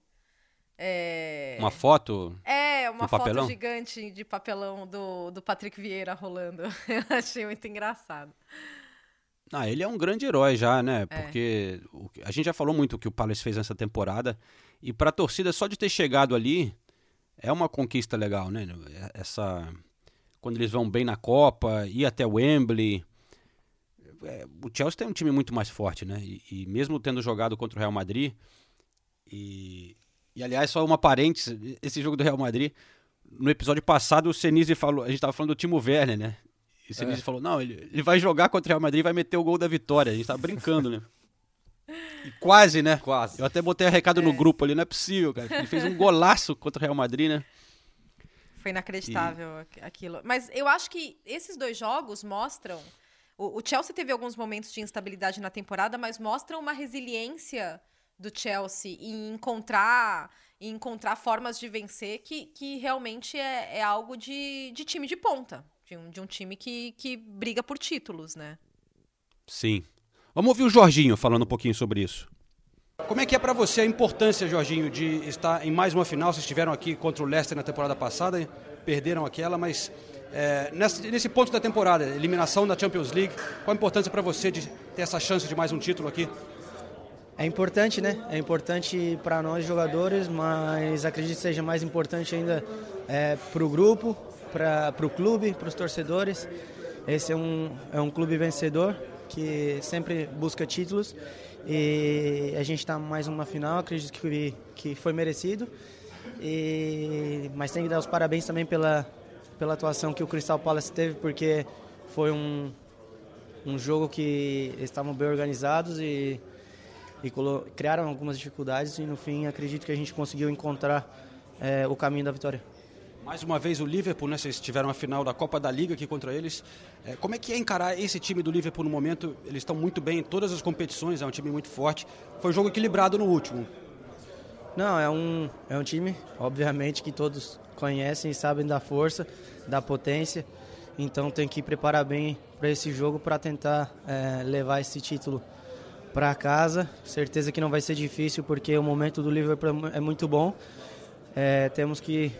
S7: É...
S5: Uma foto...
S7: É, uma
S5: Um
S7: foto
S5: papelão?
S7: gigante de papelão do, do Patrick Vieira rolando. Eu achei muito engraçado.
S5: Ah, ele é um grande herói já, né?
S7: É.
S5: Porque o que- a gente já falou muito o que o Palace fez nessa temporada. E pra torcida, só de ter chegado ali, é uma conquista legal, né? Essa. Quando eles vão bem na Copa, ir até Wembley. É, o Chelsea tem um time muito mais forte, né? E, e mesmo tendo jogado contra o Real Madrid. E, e aliás, só uma parênteses: esse jogo do Real Madrid. No episódio passado, o Senise falou. A gente tava falando do Timo Werner, né? E o Senise falou: não, ele, ele vai jogar contra o Real Madrid e vai meter o gol da vitória. A gente tava brincando, né? E quase, né?
S6: Quase.
S5: Eu até botei um recado no grupo ali, não é possível, cara. Ele fez um golaço contra o Real Madrid, né?
S7: Foi inacreditável aqu- aquilo. Mas eu acho que esses dois jogos mostram. O, o Chelsea teve alguns momentos de instabilidade na temporada, mas mostram uma resiliência do Chelsea em encontrar, em encontrar formas de vencer que, que realmente é, é algo de, de time de ponta. De um, de um time que, que briga por títulos, né?
S5: Sim. Vamos ouvir o Jorginho falando um pouquinho sobre isso. Como é que é pra você a importância, Jorginho, de estar em mais uma final? Vocês estiveram aqui contra o Leicester na temporada passada, perderam aquela, mas é, nesse, nesse ponto da temporada, eliminação da Champions League, qual a importância pra você de ter essa chance de mais um título aqui?
S11: É importante, né? É importante para nós jogadores, mas acredito que seja mais importante ainda é, para o grupo, para o clube, para os torcedores. Esse é um, é um clube vencedor que sempre busca títulos e a gente está mais uma final, acredito que, que foi merecido. E, mas tem que dar os parabéns também pela, pela atuação que o Crystal Palace teve, porque foi um, um jogo que estavam bem organizados e e criaram algumas dificuldades e no fim acredito que a gente conseguiu encontrar eh, o caminho da vitória.
S5: Mais uma vez o Liverpool, né? Vocês tiveram a final da Copa da Liga aqui contra eles. É, como é que é encarar esse time do Liverpool no momento? Eles estão muito bem em todas as competições, é um time muito forte. Foi um jogo equilibrado no último.
S11: Não, é um, é um time, obviamente, que todos conhecem e sabem da força, da potência. Então tem que preparar bem para esse jogo para tentar é, levar esse título para casa. Certeza que não vai ser difícil porque o momento do Liverpool é muito bom. É, temos que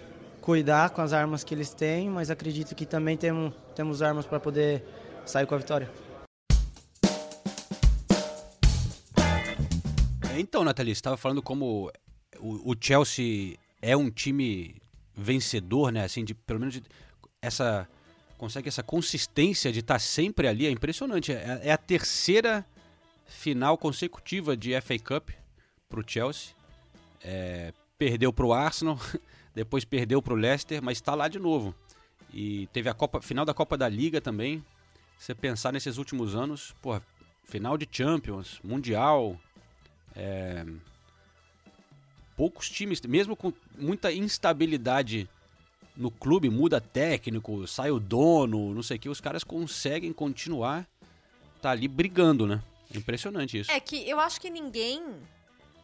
S11: cuidar com as armas que eles têm, mas acredito que também temos, temos armas para poder sair com a vitória.
S5: Então, Nathalie, você estava falando como o, o, Chelsea é um time vencedor, né? Assim, de, pelo menos de, essa consegue essa consistência de estar tá sempre ali, é impressionante. É, é a terceira final consecutiva de FA Cup para o Chelsea. É, perdeu para o Arsenal, depois perdeu para o Leicester, mas está lá de novo. E teve a Copa, final da Copa da Liga também. Você pensar nesses últimos anos, porra, final de Champions, Mundial, é, poucos times, mesmo com muita instabilidade no clube, muda técnico, sai o dono, não sei o que, os caras conseguem continuar tá ali brigando, né? Impressionante isso.
S7: É que eu acho que ninguém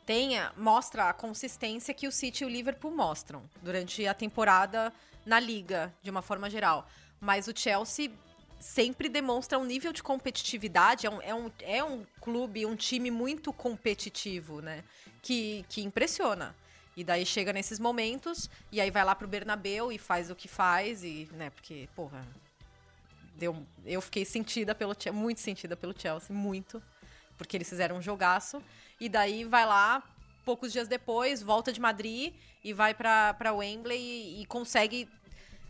S7: tenha mostra a consistência que o City e o Liverpool mostram durante a temporada na liga, de uma forma geral. Mas o Chelsea sempre demonstra um nível de competitividade, é um, é um, é um clube, um time muito competitivo, né? Que, que impressiona. E daí chega nesses momentos, e aí vai lá pro Bernabeu e faz o que faz, e, né, porque, porra, deu, eu fiquei sentida pelo muito sentida pelo Chelsea, muito, porque eles fizeram um jogaço, e daí vai lá, poucos dias depois, volta de Madrid e vai para Wembley e, e consegue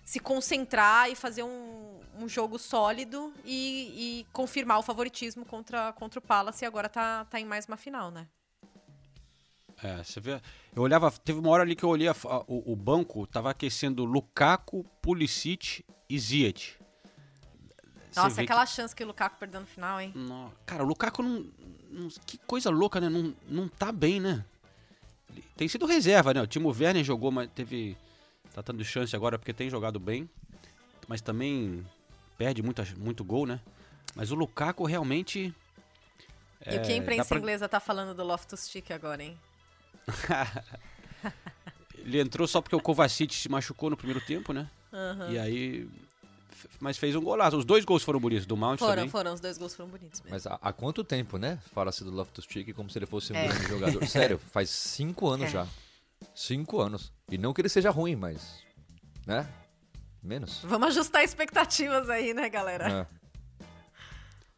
S7: se concentrar e fazer um, um jogo sólido e, e, confirmar o favoritismo contra, contra o Palace e agora tá, tá em mais uma final, né?
S5: É, você vê. Eu olhava. Teve uma hora ali que eu olhei a, a, o, o, banco, tava aquecendo Lukaku, Pulisic e Ziyech.
S7: Nossa, aquela que... chance que o Lukaku perdeu no final, hein?
S5: Não, cara, o Lukaku não, não, Que coisa louca, né? Não, não tá bem, né? Tem sido reserva, né? O Timo Werner jogou, mas teve tá tendo chance agora porque tem jogado bem, mas também perde muito, muito gol, né? Mas o Lukaku realmente.
S7: E é, o que a é, imprensa pra... inglesa tá falando do Loftus-Cheek agora, hein?
S5: Ele entrou só porque o Kovacic se machucou no primeiro tempo, né?
S7: Uhum.
S5: E aí. Mas fez um golaço. Os dois gols foram bonitos, do Mount
S7: foram,
S5: também.
S7: Foram, os dois gols foram bonitos mesmo.
S6: Mas há, há quanto tempo, né? Fala-se do Loftus-Cheek como se ele fosse um é. grande jogador. Sério, faz cinco anos é. já. Cinco anos. E não que ele seja ruim, mas. Né? Menos.
S7: Vamos ajustar expectativas aí, né, galera?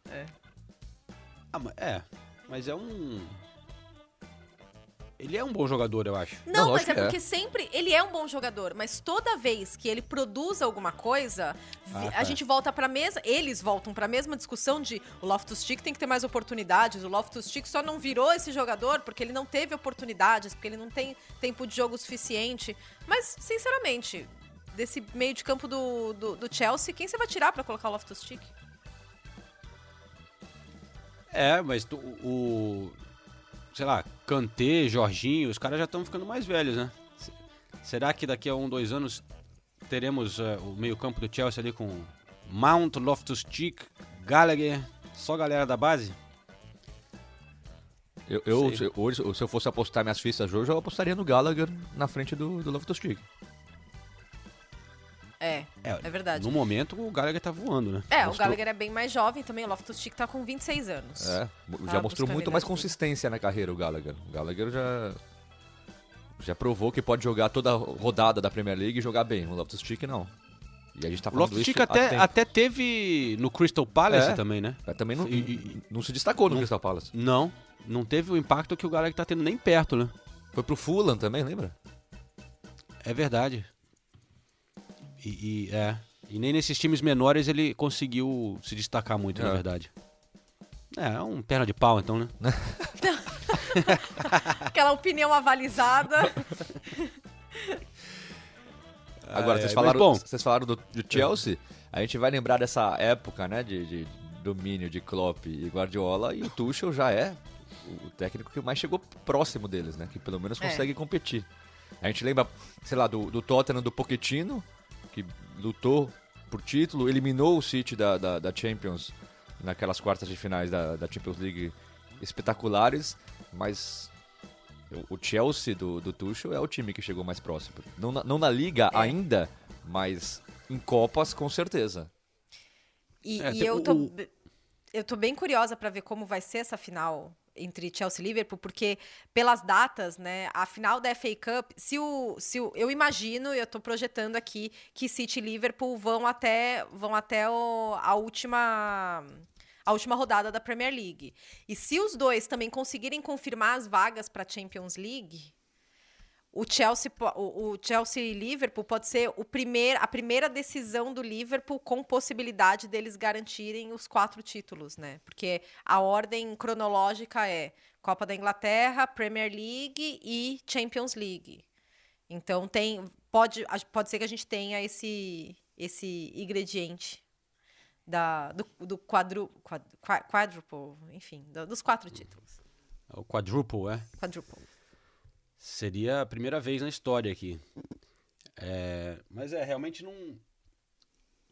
S5: É. É. Ah, é. Mas é um. Ele é um bom jogador, eu acho.
S7: Não, Não mas é porque é. sempre. Ele é um bom jogador, mas toda vez que ele produz alguma coisa, ah, a tá. gente volta pra mesa. Eles voltam pra mesma discussão de o Loftus Cheek tem que ter mais oportunidades. O Loftus Cheek só não virou esse jogador porque ele não teve oportunidades, porque ele não tem tempo de jogo suficiente. Mas, sinceramente, desse meio de campo do, do, do Chelsea, quem você vai tirar para colocar o Loftus Cheek?
S5: É, mas o, o sei lá, Kanté, Jorginho, os caras já estão ficando mais velhos, né? Será que daqui a um, dois anos teremos uh, o meio-campo do Chelsea ali com Mount, Loftus-Cheek, Gallagher, só galera da base?
S6: Eu, eu se, hoje, se eu fosse apostar minhas fichas hoje, eu apostaria no Gallagher na frente do, do Loftus-Cheek.
S7: É, é, é, verdade.
S5: No momento, o Gallagher tá voando, né?
S7: É, mostrou... o Gallagher é bem mais jovem também. O Loftus-Cheek tá com 26 anos.
S6: É, já ah, mostrou muito mais consistência na carreira, o Gallagher. O Gallagher já... Já provou que pode jogar toda a rodada da Premier League e jogar bem. O Loftus-Cheek não. E a gente tá falando
S5: o Loftus-Cheek até, até teve no Crystal Palace é, também, né?
S6: É, também não, e, e, não se destacou no não, Crystal Palace.
S5: Não, não teve o impacto que o Gallagher tá tendo nem perto, né?
S6: Foi pro Fulham também, lembra?
S5: É verdade. E, e, é. E nem nesses times menores ele conseguiu se destacar muito, é. na verdade. É, é um perna de pau, então, né?
S7: Aquela opinião avalizada.
S6: Agora, vocês, falaram, bom, vocês falaram do, do, Chelsea, a gente vai lembrar dessa época, né, de, de domínio de Klopp e Guardiola, e o Tuchel já é o técnico que mais chegou próximo deles, né, que pelo menos é. consegue é. competir. A gente lembra, sei lá, do, do Tottenham do Pochettino, que lutou por título, eliminou o City da, da, da Champions naquelas quartas de finais da, da Champions League espetaculares, mas o, Chelsea do, do Tuchel é o time que chegou mais próximo. Não na, não na Liga ainda, mas em Copas com certeza.
S7: E,
S5: É,
S7: e eu, tô,
S5: o-
S7: eu tô bem curiosa para ver como vai ser essa final entre Chelsea e Liverpool, porque pelas datas, né, a final da FA Cup, se o, se o, eu imagino, eu tô projetando aqui que City e Liverpool vão até vão até o- a última a última rodada da Premier League. E se os dois também conseguirem confirmar as vagas para Champions League, o Chelsea, o, Chelsea e Liverpool pode ser o primeir, a primeira decisão do Liverpool com possibilidade deles garantirem os quatro títulos, né? Porque a ordem cronológica é Copa da Inglaterra, Premier League e Champions League. Então tem pode, pode ser que a gente tenha esse esse ingrediente da, do, do quadru, quad, qua- quadruple, enfim, do- dos quatro títulos.
S5: O quadruple, é?
S7: Quadruple.
S5: Seria a primeira vez na história aqui. É, mas é, realmente não.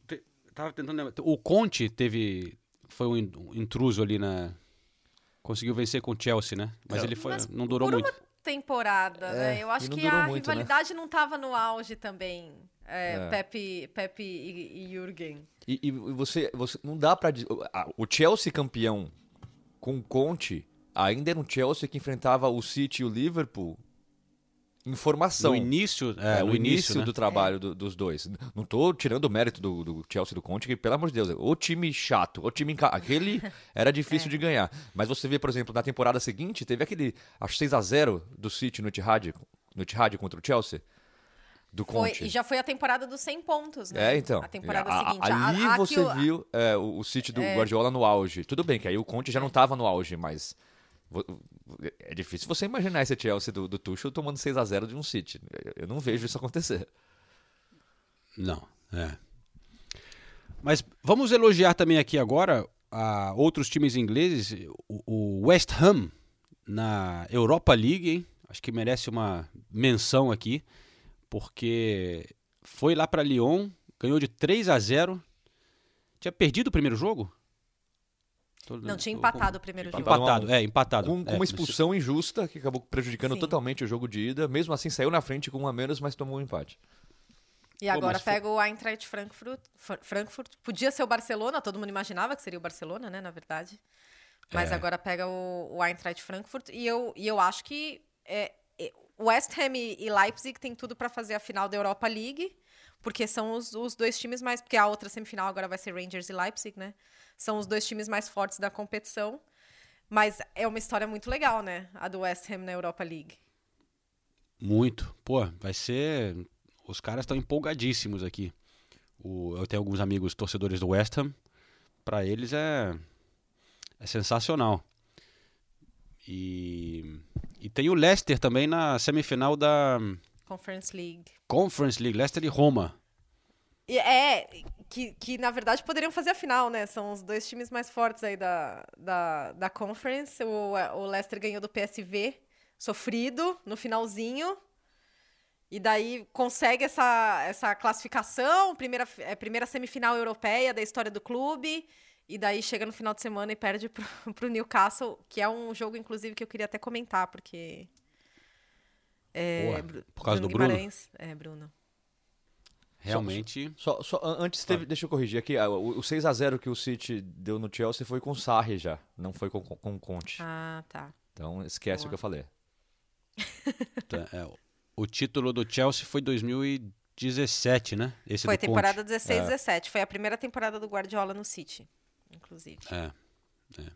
S5: te- Tava tentando lembrar. O Conte teve. Foi um in- intruso ali na. Conseguiu vencer com o Chelsea, né? Mas
S6: É.
S5: ele foi.
S7: Mas
S5: não durou
S7: por
S5: muito.
S7: uma temporada,
S6: É,
S7: né? Eu acho que a
S6: muito, né?
S7: rivalidade não estava no auge também. É,
S6: É.
S7: Pepe, Pepe e, e Jürgen.
S6: E, e você, você não dá pra O Chelsea campeão com o Conte ainda era um Chelsea que enfrentava o City e o Liverpool em formação.
S5: No início. É,
S6: É,
S5: no
S6: o início
S5: né?
S6: do trabalho do- dos dois. Não tô tirando o mérito do, do Chelsea e do Conte, que, pelo amor de Deus, o time chato, o time. enca- Aquele era difícil de ganhar. Mas você vê, por exemplo, na temporada seguinte, teve aquele, acho 6x0 do City no Etihad, no Etihad contra o Chelsea. Do
S7: Foi,
S6: Conte.
S7: e já foi a temporada dos 100 pontos, né?
S6: É, então.
S7: A temporada
S6: A-
S7: seguinte.
S6: Ali
S7: A- a-
S6: você viu é, o, o City do Guardiola no auge. Tudo bem que aí o Conte já não estava no auge, mas é difícil você imaginar esse Chelsea do, do Tuchel tomando 6 a 0 de um City. Eu não vejo isso acontecer.
S5: Não, é. Mas vamos elogiar também aqui agora a outros times ingleses. O, o West Ham na Europa League, hein? Acho que merece uma menção aqui, porque foi lá para Lyon, ganhou de 3 a 0. Tinha perdido o primeiro jogo?
S7: Não, tinha empatado o primeiro jogo.
S5: Empatado, é, empatado.
S6: Com, com
S5: É,
S6: uma expulsão injusta que acabou prejudicando
S7: Sim.
S6: totalmente o jogo de ida. Mesmo assim, saiu na frente com um a menos, mas tomou um empate.
S7: E agora
S5: mas foi-
S7: pega o Eintracht Frankfurt, Fr- Frankfurt. Podia ser o Barcelona, todo mundo imaginava que seria o Barcelona, né, na verdade. Mas
S5: É.
S7: agora pega o, o Eintracht Frankfurt e eu, e eu acho que é, é, West Ham e e Leipzig tem tudo para fazer a final da Europa League, porque são os, os dois times mais, porque a outra semifinal agora vai ser Rangers e Leipzig, né? São os dois times mais fortes da competição. Mas é uma história muito legal, né? A do West Ham na Europa League.
S5: Muito. Pô, vai ser. Os caras estão empolgadíssimos aqui. O... Eu tenho alguns amigos torcedores do West Ham. Pra eles é. É sensacional. E. E tem o Leicester também na semifinal da
S7: Conference League.
S5: Conference League, Leicester e Roma.
S7: É, que, que na verdade poderiam fazer a final, né? São os dois times mais fortes aí da, da, da Conference. O, o Leicester ganhou do PSV, sofrido, no finalzinho. E daí consegue essa, essa classificação, primeira, é, primeira semifinal europeia da história do clube. E daí chega no final de semana e perde pro, pro Newcastle, que é um jogo, inclusive, que eu queria até comentar, porque. É, Bru-
S5: por causa do Bruno?
S7: Guimarães- É, Bruno.
S5: Realmente.
S6: Só, só an- antes teve, deixa eu corrigir aqui, ah, o, o 6 a 0 que o City deu no Chelsea foi com o Sarri já, não foi com, com, com o Conte.
S7: Ah, tá.
S6: Então esquece o
S7: Boa.
S6: que eu falei.
S5: tá, é, o título do Chelsea foi 2017, né? Esse
S7: Foi
S5: do Conte.
S7: temporada 16,
S5: É.
S7: 17. Foi a primeira temporada do Guardiola no City, inclusive.
S5: É, é.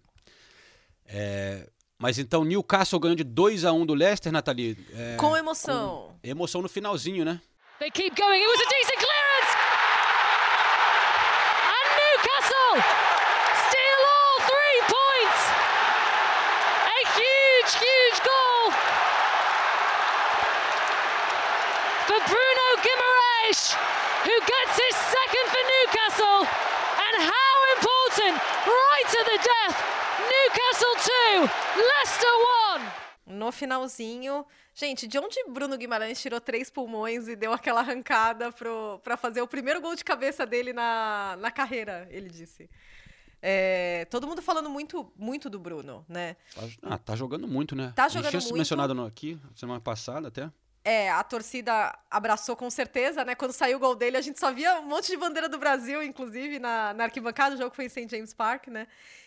S5: É, mas então Newcastle ganhou de 2 a 1 do Leicester, Nathalie. É,
S7: Com emoção.
S5: emoção no finalzinho, né?
S12: They keep going. It was a decent clearance. And Newcastle steal all three points. A huge, huge goal for Bruno Guimaraes, who gets his second for Newcastle. And how important, right to the death. Newcastle 2, Leicester 1.
S7: No finalzinho. Gente, de onde Bruno Guimarães tirou três pulmões e deu aquela arrancada pro, pra fazer o primeiro gol de cabeça dele na, na carreira, ele disse. É, todo mundo falando muito, muito do Bruno, né?
S5: Ah, tá jogando muito, né?
S7: Tá
S5: A gente
S7: jogando
S5: tinha
S7: muito.
S5: mencionado no- aqui, semana passada até.
S7: É, a torcida abraçou com certeza, né? Quando saiu o gol dele, a gente só via um monte de bandeira do Brasil, inclusive, na, na arquibancada. O jogo foi em St. James Park, né?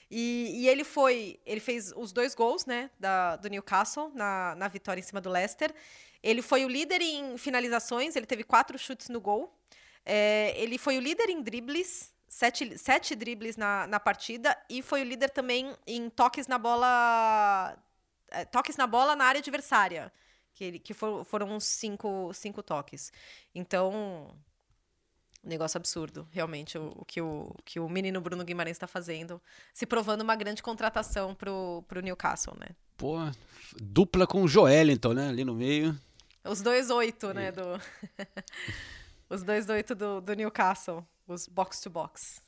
S7: E, e ele foi. Ele fez os dois gols, né? Da, do Newcastle na, na vitória em cima do Leicester. Ele foi o líder em finalizações, ele teve quatro chutes no gol. É, ele foi o líder em dribles, sete, sete dribles na, na partida, e foi o líder também em toques na bola. é, toques na bola na área adversária. Que, ele, que for- foram uns cinco, cinco toques. Então, um negócio absurdo, realmente, o, o que, o, o que o menino Bruno Guimarães está fazendo. Se provando uma grande contratação pro, pro Newcastle, né?
S5: Pô, dupla com o Joelinton, né? Ali no meio.
S7: Os dois oito, né? Do... Os dois oito do, do Newcastle. Os box-to-box.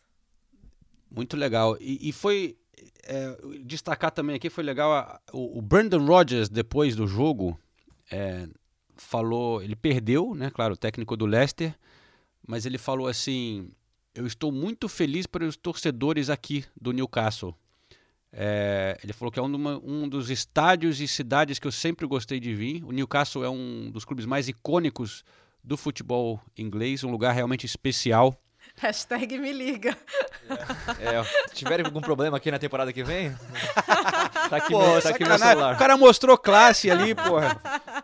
S5: Muito legal. E, e foi. é, destacar também aqui, foi legal. a- o, o Brandon Rodgers, depois do jogo, é, falou. Ele perdeu, né? Claro, o técnico do Leicester. Mas ele falou assim: Eu estou muito feliz pelos torcedores aqui do Newcastle. É, ele falou que é um, duma- um dos estádios e cidades que eu sempre gostei de vir. O Newcastle é um dos clubes mais icônicos do futebol inglês, um lugar realmente especial.
S7: Hashtag me liga.
S6: É, se tiverem algum problema aqui na temporada que vem, tá aqui,
S5: Pô,
S6: meu, tá aqui meu celular.
S5: O cara mostrou classe ali, porra.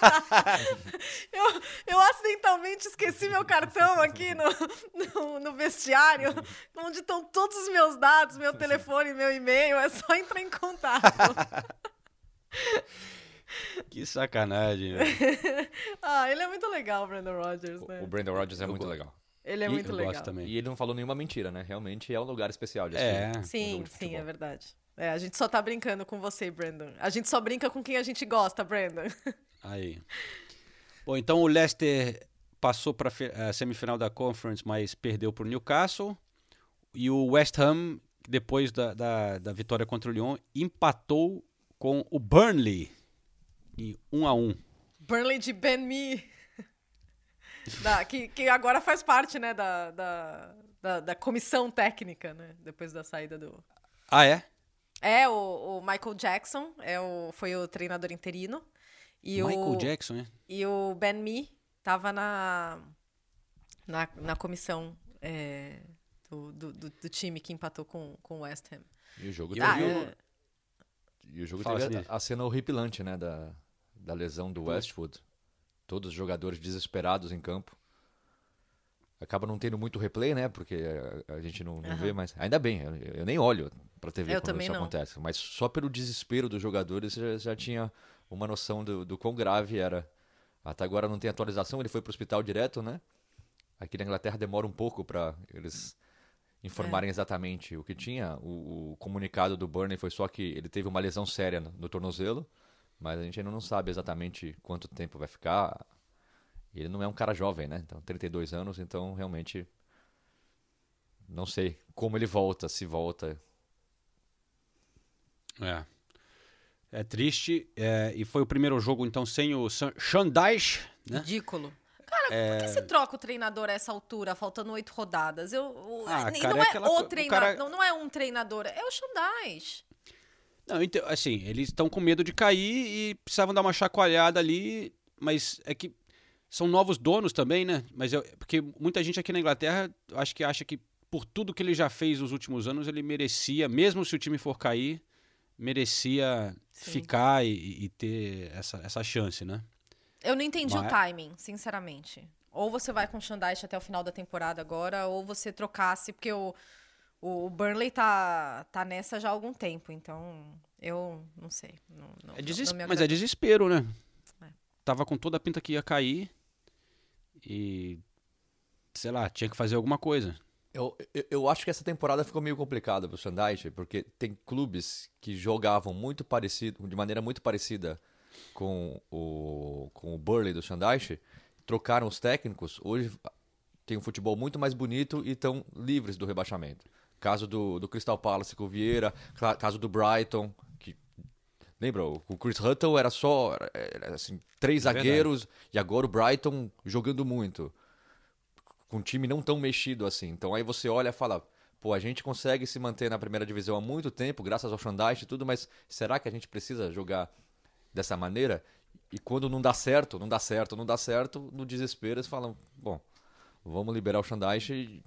S7: Eu, eu acidentalmente esqueci meu cartão aqui no, no, no vestiário, onde estão todos os meus dados, meu telefone, meu e-mail. É só entrar em contato.
S5: Que sacanagem, velho.
S7: ah, ele é muito legal, o Brandon Rogers, né?
S6: O Brandon Rodgers é muito legal.
S7: Ele é
S5: E-
S7: muito legal.
S5: gosto também.
S6: E ele não falou nenhuma mentira, né? Realmente é um lugar especial de
S5: É.
S6: assistir um
S7: Sim, sim, é verdade. É, a gente só tá brincando com você, Brandon. A gente só brinca com quem a gente gosta, Brandon.
S5: Aí. Bom, então o Leicester passou para a semifinal da Conference, mas perdeu para o Newcastle. E o West Ham, depois da, da, da vitória contra o Lyon, empatou com o Burnley em 1 a 1
S7: Burnley de Ben Me. Da- que, que agora faz parte, né, da, da, da, da comissão técnica, né? Depois da saída do.
S5: Ah, é?
S7: É, o, o Michael Jackson é o, foi o treinador interino. E
S5: Michael
S7: o,
S5: Jackson, né?
S7: E o Ben Me tava na, na, na comissão é, do, do, do, do time que empatou com, com o West Ham.
S6: E o jogo
S7: Ah,
S6: teve,
S7: é.
S6: e o jogo
S5: Fala,
S6: teve
S5: Sinise.
S6: a, a cena horripilante, né? Da, da lesão do Westwood. Todos os jogadores desesperados em campo. Acaba não tendo muito replay, né? Porque a, a gente não, não
S7: Aham.
S6: vê, mas ainda bem, eu, eu nem olho pra TV
S7: Eu
S6: quando isso
S7: não.
S6: acontece. Mas só pelo desespero dos jogadores você já, já tinha uma noção do, do quão grave era. Até agora não tem atualização, ele foi pro hospital direto, né? Aqui na Inglaterra demora um pouco pra eles informarem exatamente o que tinha. O, o comunicado do Burnley foi só que ele teve uma lesão séria no, no tornozelo, mas a gente ainda não sabe exatamente quanto tempo vai ficar. Ele não é um cara jovem, né? Então, 32 anos, então realmente não sei como ele volta, se volta.
S5: É. É triste. é, e foi o primeiro jogo, então, sem o Dyche, né?
S7: Ridículo. Cara, por que você troca o treinador a essa altura, faltando oito rodadas? Eu, o-
S5: Ah,
S7: e
S5: cara,
S7: não
S5: é
S7: é,
S5: aquela
S7: o treinador,
S5: cara-
S7: não, não é um treinador, é o Xandais.
S5: Não, então, assim, eles estão com medo de cair e precisavam dar uma chacoalhada ali, mas é que são novos donos também, né? Mas eu, porque muita gente aqui na Inglaterra, acho que acha que por tudo que ele já fez nos últimos anos, ele merecia, mesmo se o time for cair, merecia
S7: Sim.
S5: ficar e, e ter essa, essa chance, né?
S7: Eu não entendi o
S5: Mas-
S7: timing, sinceramente. Ou você vai com o Xandais até o final da temporada agora, ou você trocasse, porque o, o Burnley tá, tá nessa já há algum tempo, então eu não sei. Não, não-
S5: É deses-
S7: não
S5: mas é desespero, né?
S7: É.
S5: Tava com toda a pinta que ia cair e sei lá, tinha que fazer alguma coisa.
S6: Eu, eu, eu acho que essa temporada ficou meio complicada pro Sandaiche, porque tem clubes que jogavam muito parecido, de maneira muito parecida com o, com o Burley do Sandaiche, trocaram os técnicos, hoje tem um futebol muito mais bonito e estão livres do rebaixamento. Caso do, do Crystal Palace com o Vieira, caso do Brighton, que Lembra? O Chris Hutton era só era, assim, três
S5: É
S6: zagueiros e agora o Brighton jogando muito. Com um time não tão mexido assim. Então aí você olha e fala, pô, a gente consegue se manter na primeira divisão há muito tempo, graças ao Shandaish e tudo, mas será que a gente precisa jogar dessa maneira? E quando não dá certo, não dá certo, não dá certo, no desespero eles falam, bom, vamos liberar o Shandaish e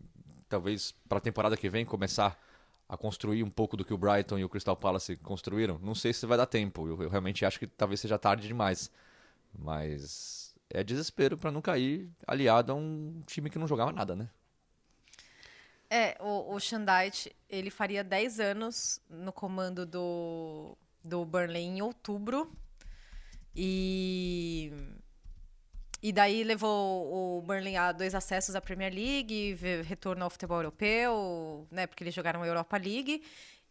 S6: talvez para a temporada que vem começar a construir um pouco do que o Brighton e o Crystal Palace construíram. Não sei se vai dar tempo. Eu, eu realmente acho que talvez seja tarde demais. Mas é desespero para não cair aliado a um time que não jogava nada, né?
S7: É, o, o Shandait, ele faria 10 anos no comando do, do Burnley em outubro. E, e daí levou o Burnley a dois acessos à Premier League, retorno ao futebol europeu, né? Porque eles jogaram a Europa League.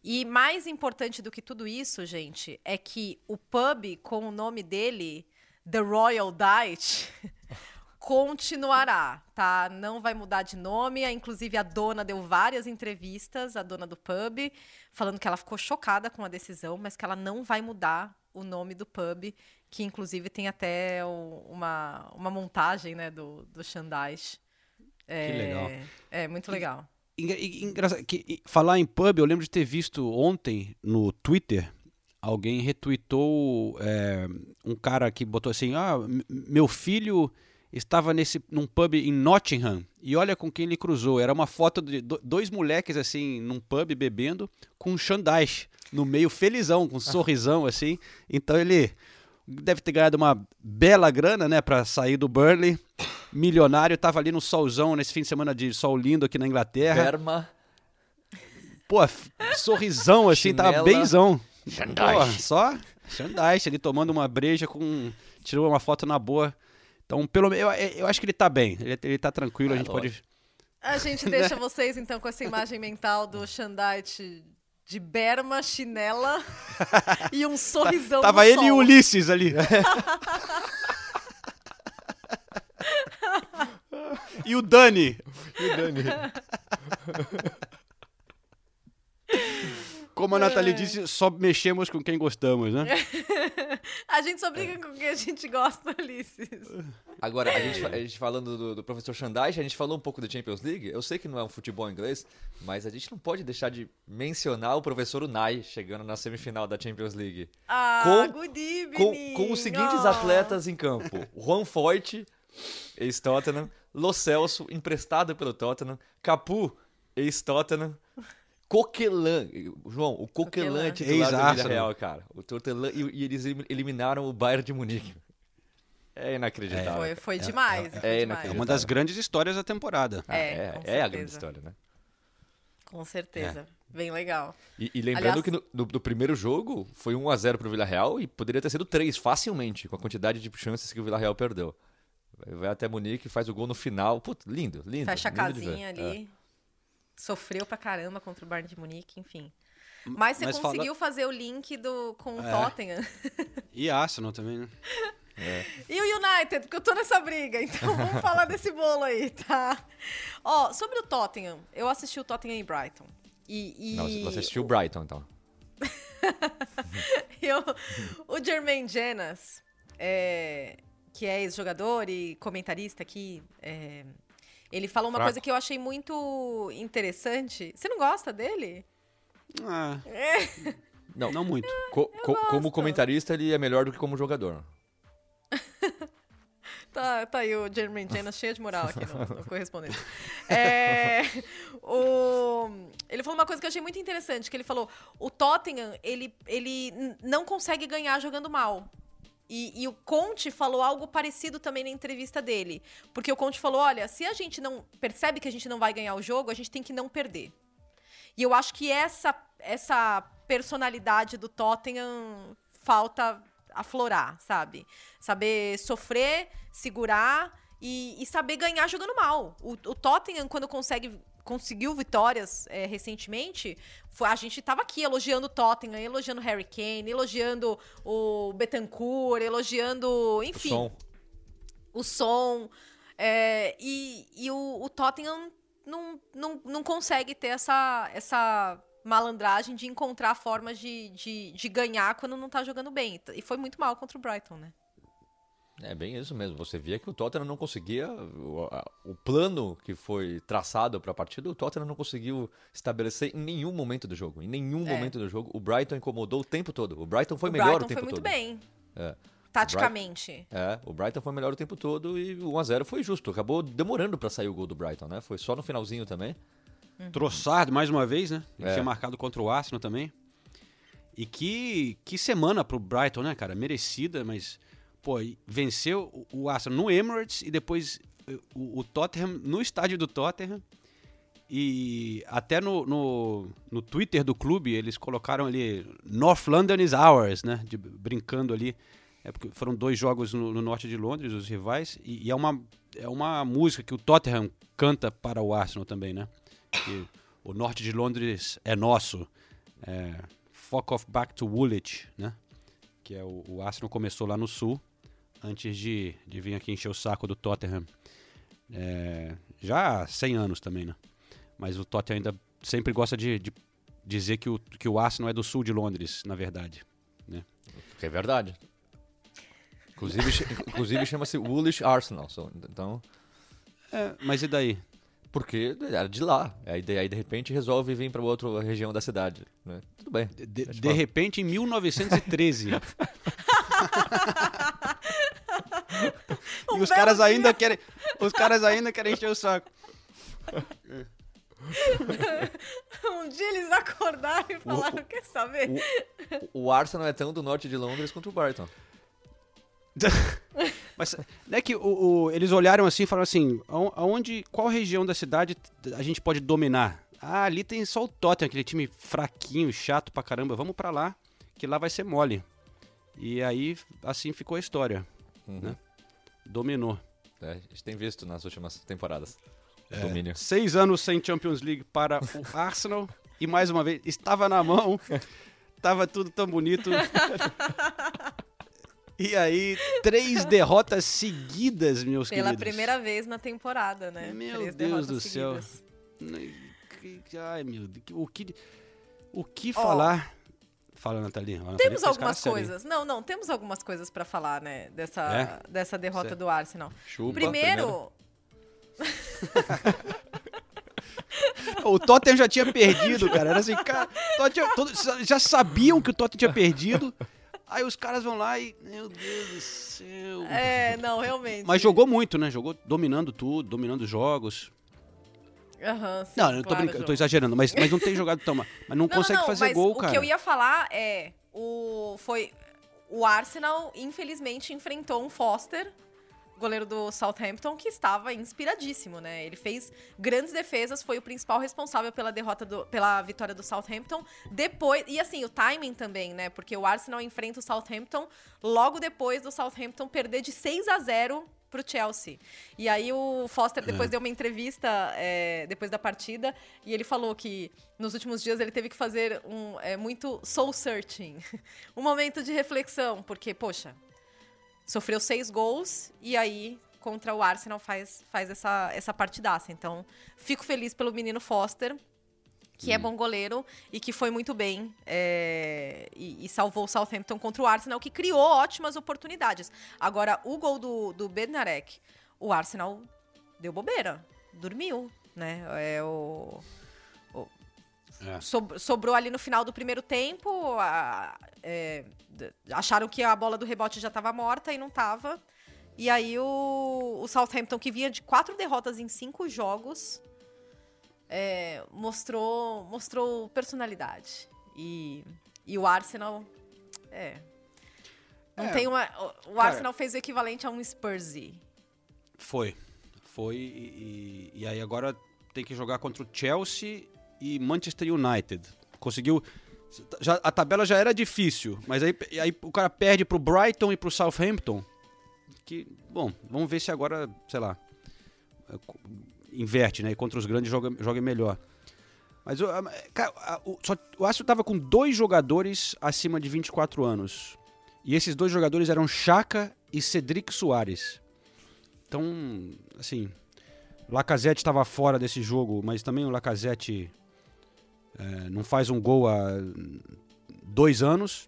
S7: E mais importante do que tudo isso, gente, é que o pub com o nome dele, The Royal Diet, continuará, tá? Não vai mudar de nome. Inclusive, a dona deu várias entrevistas, a dona do pub, falando que ela ficou chocada com a decisão, mas que ela não vai mudar o nome do pub, que inclusive tem até o- uma, uma montagem né, do, do Shandaish. É,
S5: legal.
S7: É, muito legal.
S5: Engra- e- engraçado que e- falar em pub, eu lembro de ter visto ontem no Twitter alguém retweetou é, um cara que botou assim: Ah, meu filho estava nesse num pub em Nottingham e olha com quem ele cruzou. Era uma foto de do- dois moleques assim num pub bebendo com um Xandais no meio felizão, com um sorrisão assim. Então ele deve ter ganhado uma bela grana, né, para sair do Burnley. Milionário, tava ali no solzão nesse fim de semana de sol lindo aqui na Inglaterra.
S6: Berma,
S5: Pô, sorrisão assim, tava
S6: Chinela.
S5: benzão.
S6: Xandais.
S5: Pô, só Xandais, ele tomando uma breja com. Tirou uma foto na boa. Então, pelo menos, eu, eu acho que ele tá bem. Ele, ele tá tranquilo, a gente pode.
S7: A gente deixa vocês, então, com essa imagem mental do Shandite de berma, chinela e um sorrisão
S5: Tava
S7: no
S5: ele e o
S7: sol.
S5: Ulisses ali. e o Dani.
S6: E o Dani.
S5: Como a Nathalie disse, só mexemos com quem gostamos, né?
S7: a gente só briga com quem a gente gosta, Ulisses.
S6: Agora, a gente, a gente falando do, do professor Shandaish, a gente falou um pouco da Champions League. Eu sei que não é um futebol inglês, mas a gente não pode deixar de mencionar o professor Unai chegando na semifinal da Champions League.
S7: Ah,
S6: Com-
S7: good evening.
S6: Com, com os seguintes
S7: Oh.
S6: atletas em campo: Juan Foyt, ex-Tottenham, Lo Celso, emprestado pelo Tottenham, Capu, ex-Tottenham. Coquelin, João, o Coquelin é titular do. Villarreal, cara. O Tottenham, e, e eles eliminaram o Bayern de Munique. É inacreditável.
S7: Foi, foi demais. foi
S6: é
S7: demais.
S5: É
S6: inacreditável.
S5: uma das grandes histórias da temporada.
S6: Ah,
S7: É,
S6: é,
S7: com
S6: é a grande história, né?
S7: Com certeza. Bem legal.
S6: E, e lembrando
S7: Aliás-
S6: que no, no- no primeiro jogo foi 1x0 pro Villarreal e poderia ter sido 3 facilmente, com a quantidade de chances que o Villarreal perdeu. Vai até Munique, faz o gol no final. Putz, lindo, lindo.
S7: Fecha a
S6: lindo ver.
S7: casinha
S6: É.
S7: ali. Sofreu pra caramba contra o Bayern de Munique, enfim. Mas você
S5: Mas fala-
S7: conseguiu fazer o link do, com o
S5: É.
S7: Tottenham.
S5: E Arsenal também, né?
S7: E o United, porque eu tô nessa briga, então vamos falar desse bolo aí, tá? Ó, sobre o Tottenham, eu assisti o Tottenham e Brighton. E, e
S6: Não, você assistiu o Brighton, então.
S7: eu- o Jermaine Jenas, é, que é ex-jogador e comentarista aqui, é, ele falou uma
S5: Fraco.
S7: coisa que eu achei muito interessante. Você não gosta dele?
S5: Ah,
S6: Não,
S5: não muito.
S6: Co- co- como
S7: gosto.
S6: comentarista, ele é melhor do que como jogador.
S7: Tá, tá aí o Jermaine Jenas cheio de moral aqui no, no correspondente. É, o- ele falou uma coisa que eu achei muito interessante, que ele falou, o Tottenham, ele, ele não consegue ganhar jogando mal. E, e o Conte falou algo parecido também na entrevista dele. Porque o Conte falou, olha, se a gente não percebe que a gente não vai ganhar o jogo, a gente tem que não perder. E eu acho que essa, essa personalidade do Tottenham falta aflorar, sabe? Saber sofrer, segurar e, e saber ganhar jogando mal. O, o Tottenham, quando consegue, conseguiu vitórias é, recentemente, foi- a gente tava aqui elogiando o Tottenham, elogiando o Harry Kane, elogiando o Betancourt, elogiando, enfim,
S6: Som.
S7: o som. é, e e o, o Tottenham não, não, não consegue ter essa, essa malandragem de encontrar formas de, de, de ganhar quando não tá jogando bem. E foi muito mal contra o Brighton, né?
S6: É bem isso mesmo. Você via que o Tottenham não conseguia. O, a- o plano que foi traçado para a partida, o Tottenham não conseguiu estabelecer em nenhum momento do jogo. Em nenhum
S7: É.
S6: momento do jogo. O Brighton incomodou o tempo todo. O Brighton foi
S7: o
S6: melhor
S7: Brighton
S6: o tempo
S7: foi muito
S6: todo.
S7: bem,
S6: É.
S7: taticamente.
S6: É, o Brighton foi melhor o tempo todo e o 1x0 foi justo. Acabou demorando para sair o gol do Brighton, né? Foi só no finalzinho também.
S5: Trossard, mais uma vez, né? Ele
S6: É.
S5: tinha marcado contra o Arsenal também. E que, que semana pro Brighton, né, cara? Merecida, mas, pô, venceu o- o Arsenal no Emirates e depois eh, o, o Tottenham no estádio do Tottenham. E até no, no, no Twitter do clube eles colocaram ali North London is ours, né? de- brincando ali. É porque foram dois jogos no, no norte de Londres, os rivais, e, e é, uma, é uma música que o Tottenham canta para o Arsenal também, né? Que o norte de Londres é nosso. É, fuck off back to Woolwich, né? Que é o, o Arsenal começou lá no sul, antes de, de vir aqui encher o saco do Tottenham. É, já há 100 anos também, né? Mas o Tottenham ainda sempre gosta de, de dizer que o, que o Arsenal é do sul de Londres, na verdade. Né?
S6: É verdade. Inclusive, inclusive chama-se Woolish Arsenal. Então,
S5: É, mas e daí?
S6: porque era de lá. Aí de, aí de repente resolve vir para outra região da cidade. né? Tudo bem.
S5: De, de repente, em 1913. e os caras ainda querem. Os caras ainda querem encher o saco.
S7: um dia eles acordaram e falaram, quer saber?
S6: O, o Arsenal é tão do norte de Londres quanto o Brighton.
S5: Mas né, que o, o- eles olharam assim e falaram assim: "Aon- aonde, qual região da cidade a gente pode dominar? Ah, ali tem só o Tottenham, aquele time fraquinho, chato pra caramba. Vamos pra lá, que lá vai ser mole. E aí, assim ficou a história. né? Dominou.
S6: É, a gente tem visto nas últimas temporadas.
S5: É,
S6: Domínio.
S5: Seis anos sem Champions League para o Arsenal. e mais uma vez, estava na mão. Tava tudo tão bonito. E aí, três derrotas seguidas, meus
S7: Pela
S5: queridos.
S7: primeira vez na temporada, né?
S5: Meu
S7: Três
S5: Deus do céu.
S7: seguidas.
S5: Ai, meu Deus. O que, o que falar? Fala, Nathalie.
S7: Temos algumas coisas. Não, não, temos algumas coisas pra falar, né? Dessa,
S5: É?
S7: dessa derrota
S5: Certo.
S7: do Arsenal.
S5: Chupa,
S7: primeiro,
S5: O Tottenham já tinha perdido, cara. Era assim, cara, Tottenham- todos já sabiam que o Tottenham tinha perdido. Aí os caras vão lá e. Meu Deus do céu.
S7: é, não, realmente.
S5: Mas jogou muito, né? Jogou dominando tudo, dominando os jogos.
S7: Aham, sim,
S5: não, eu tô
S7: claro,
S5: tô exagerando, mas, mas não tem jogado tão mal. Mas não, consegue fazer
S7: mas
S5: gol,
S7: o
S5: cara.
S7: que eu ia falar é o foi o Arsenal infelizmente enfrentou um Foster goleiro do Southampton que estava inspiradíssimo, né? Ele fez grandes defesas, foi o principal responsável pela derrota do, pela vitória do Southampton. Depois, e assim, o timing também, né? Porque o Arsenal enfrenta o Southampton logo depois do Southampton perder de 6 a 0 pro Chelsea. E aí o Foster depois
S13: É.
S7: deu uma entrevista é, depois da partida e ele falou que nos últimos dias ele teve que fazer um é, muito soul searching, um momento de reflexão, porque poxa, sofreu seis gols e aí contra o Arsenal faz, faz essa, essa partidaça. Então, fico feliz pelo menino Foster, que é bom goleiro e que foi muito bem é, e, e salvou o Southampton contra o Arsenal, que criou ótimas oportunidades. Agora, o gol do, do Bednarek, o Arsenal deu bobeira, dormiu, né? É o... o-
S5: É.
S7: Sob- sobrou ali no final do primeiro tempo. a- é, acharam que a bola do rebote já estava morta e não estava. E aí o, o Southampton, que vinha de quatro derrotas em cinco jogos, é, mostrou, mostrou personalidade. E, e o Arsenal. É. Não
S5: É,
S7: tem uma, o- o Arsenal fez o equivalente a um Spursy.
S5: Foi. Foi. E, e- aí agora tem que jogar contra o Chelsea e Manchester United. Conseguiu. Já, a tabela já era difícil, mas aí, aí o cara perde pro Brighton e pro Southampton. Que, bom, vamos ver se agora, sei lá, inverte, né? E contra os grandes joga, joga melhor. Mas cara, o, só, o Arsenal tava com dois jogadores acima de 24 anos. E esses dois jogadores eram Chaka e Cedric Soares. Então, assim, Lacazette estava fora desse jogo, mas também o Lacazette É, não faz um gol há dois anos,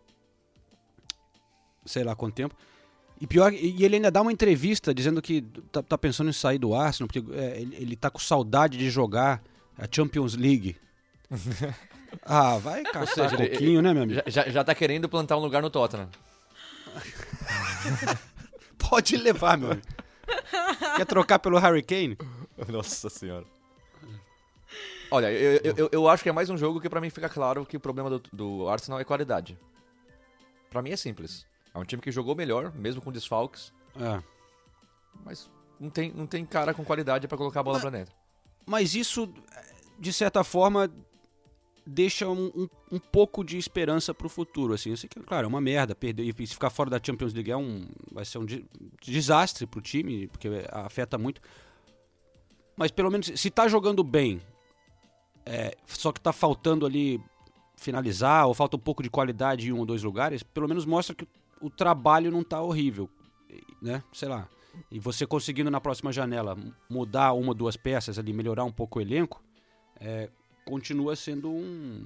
S5: sei lá quanto tempo. E pior, e ele ainda dá uma entrevista dizendo que tá, tá pensando em sair do Arsenal, porque é, ele, ele tá com saudade de jogar a Champions League. ah, vai
S6: Ou
S5: caçar
S6: seja, ele-
S5: pouquinho, né, meu amigo?
S6: Já, já, já tá querendo plantar um lugar no Tottenham.
S5: Pode levar, meu amigo. Quer trocar pelo Harry Kane?
S6: Nossa senhora. Olha, eu, eu, eu, eu acho que é mais um jogo que pra mim fica claro que o problema do, do Arsenal é qualidade. Pra mim é simples. É um time que jogou melhor, mesmo com desfalques,
S5: É.
S6: mas não tem, não tem cara com qualidade pra colocar a bola pra dentro.
S5: Mas isso, de certa forma, deixa um, um, um pouco de esperança pro futuro. Assim. Eu sei que, claro, é uma merda. Perder, e se ficar fora da Champions League é um, vai ser um de- desastre pro time, porque afeta muito. Mas pelo menos, se tá jogando bem, é, só que tá faltando ali finalizar, ou falta um pouco de qualidade em um ou dois lugares, pelo menos mostra que o trabalho não tá horrível. Né? Sei lá. E você conseguindo na próxima janela mudar uma ou duas peças ali, melhorar um pouco o elenco, é, continua sendo um.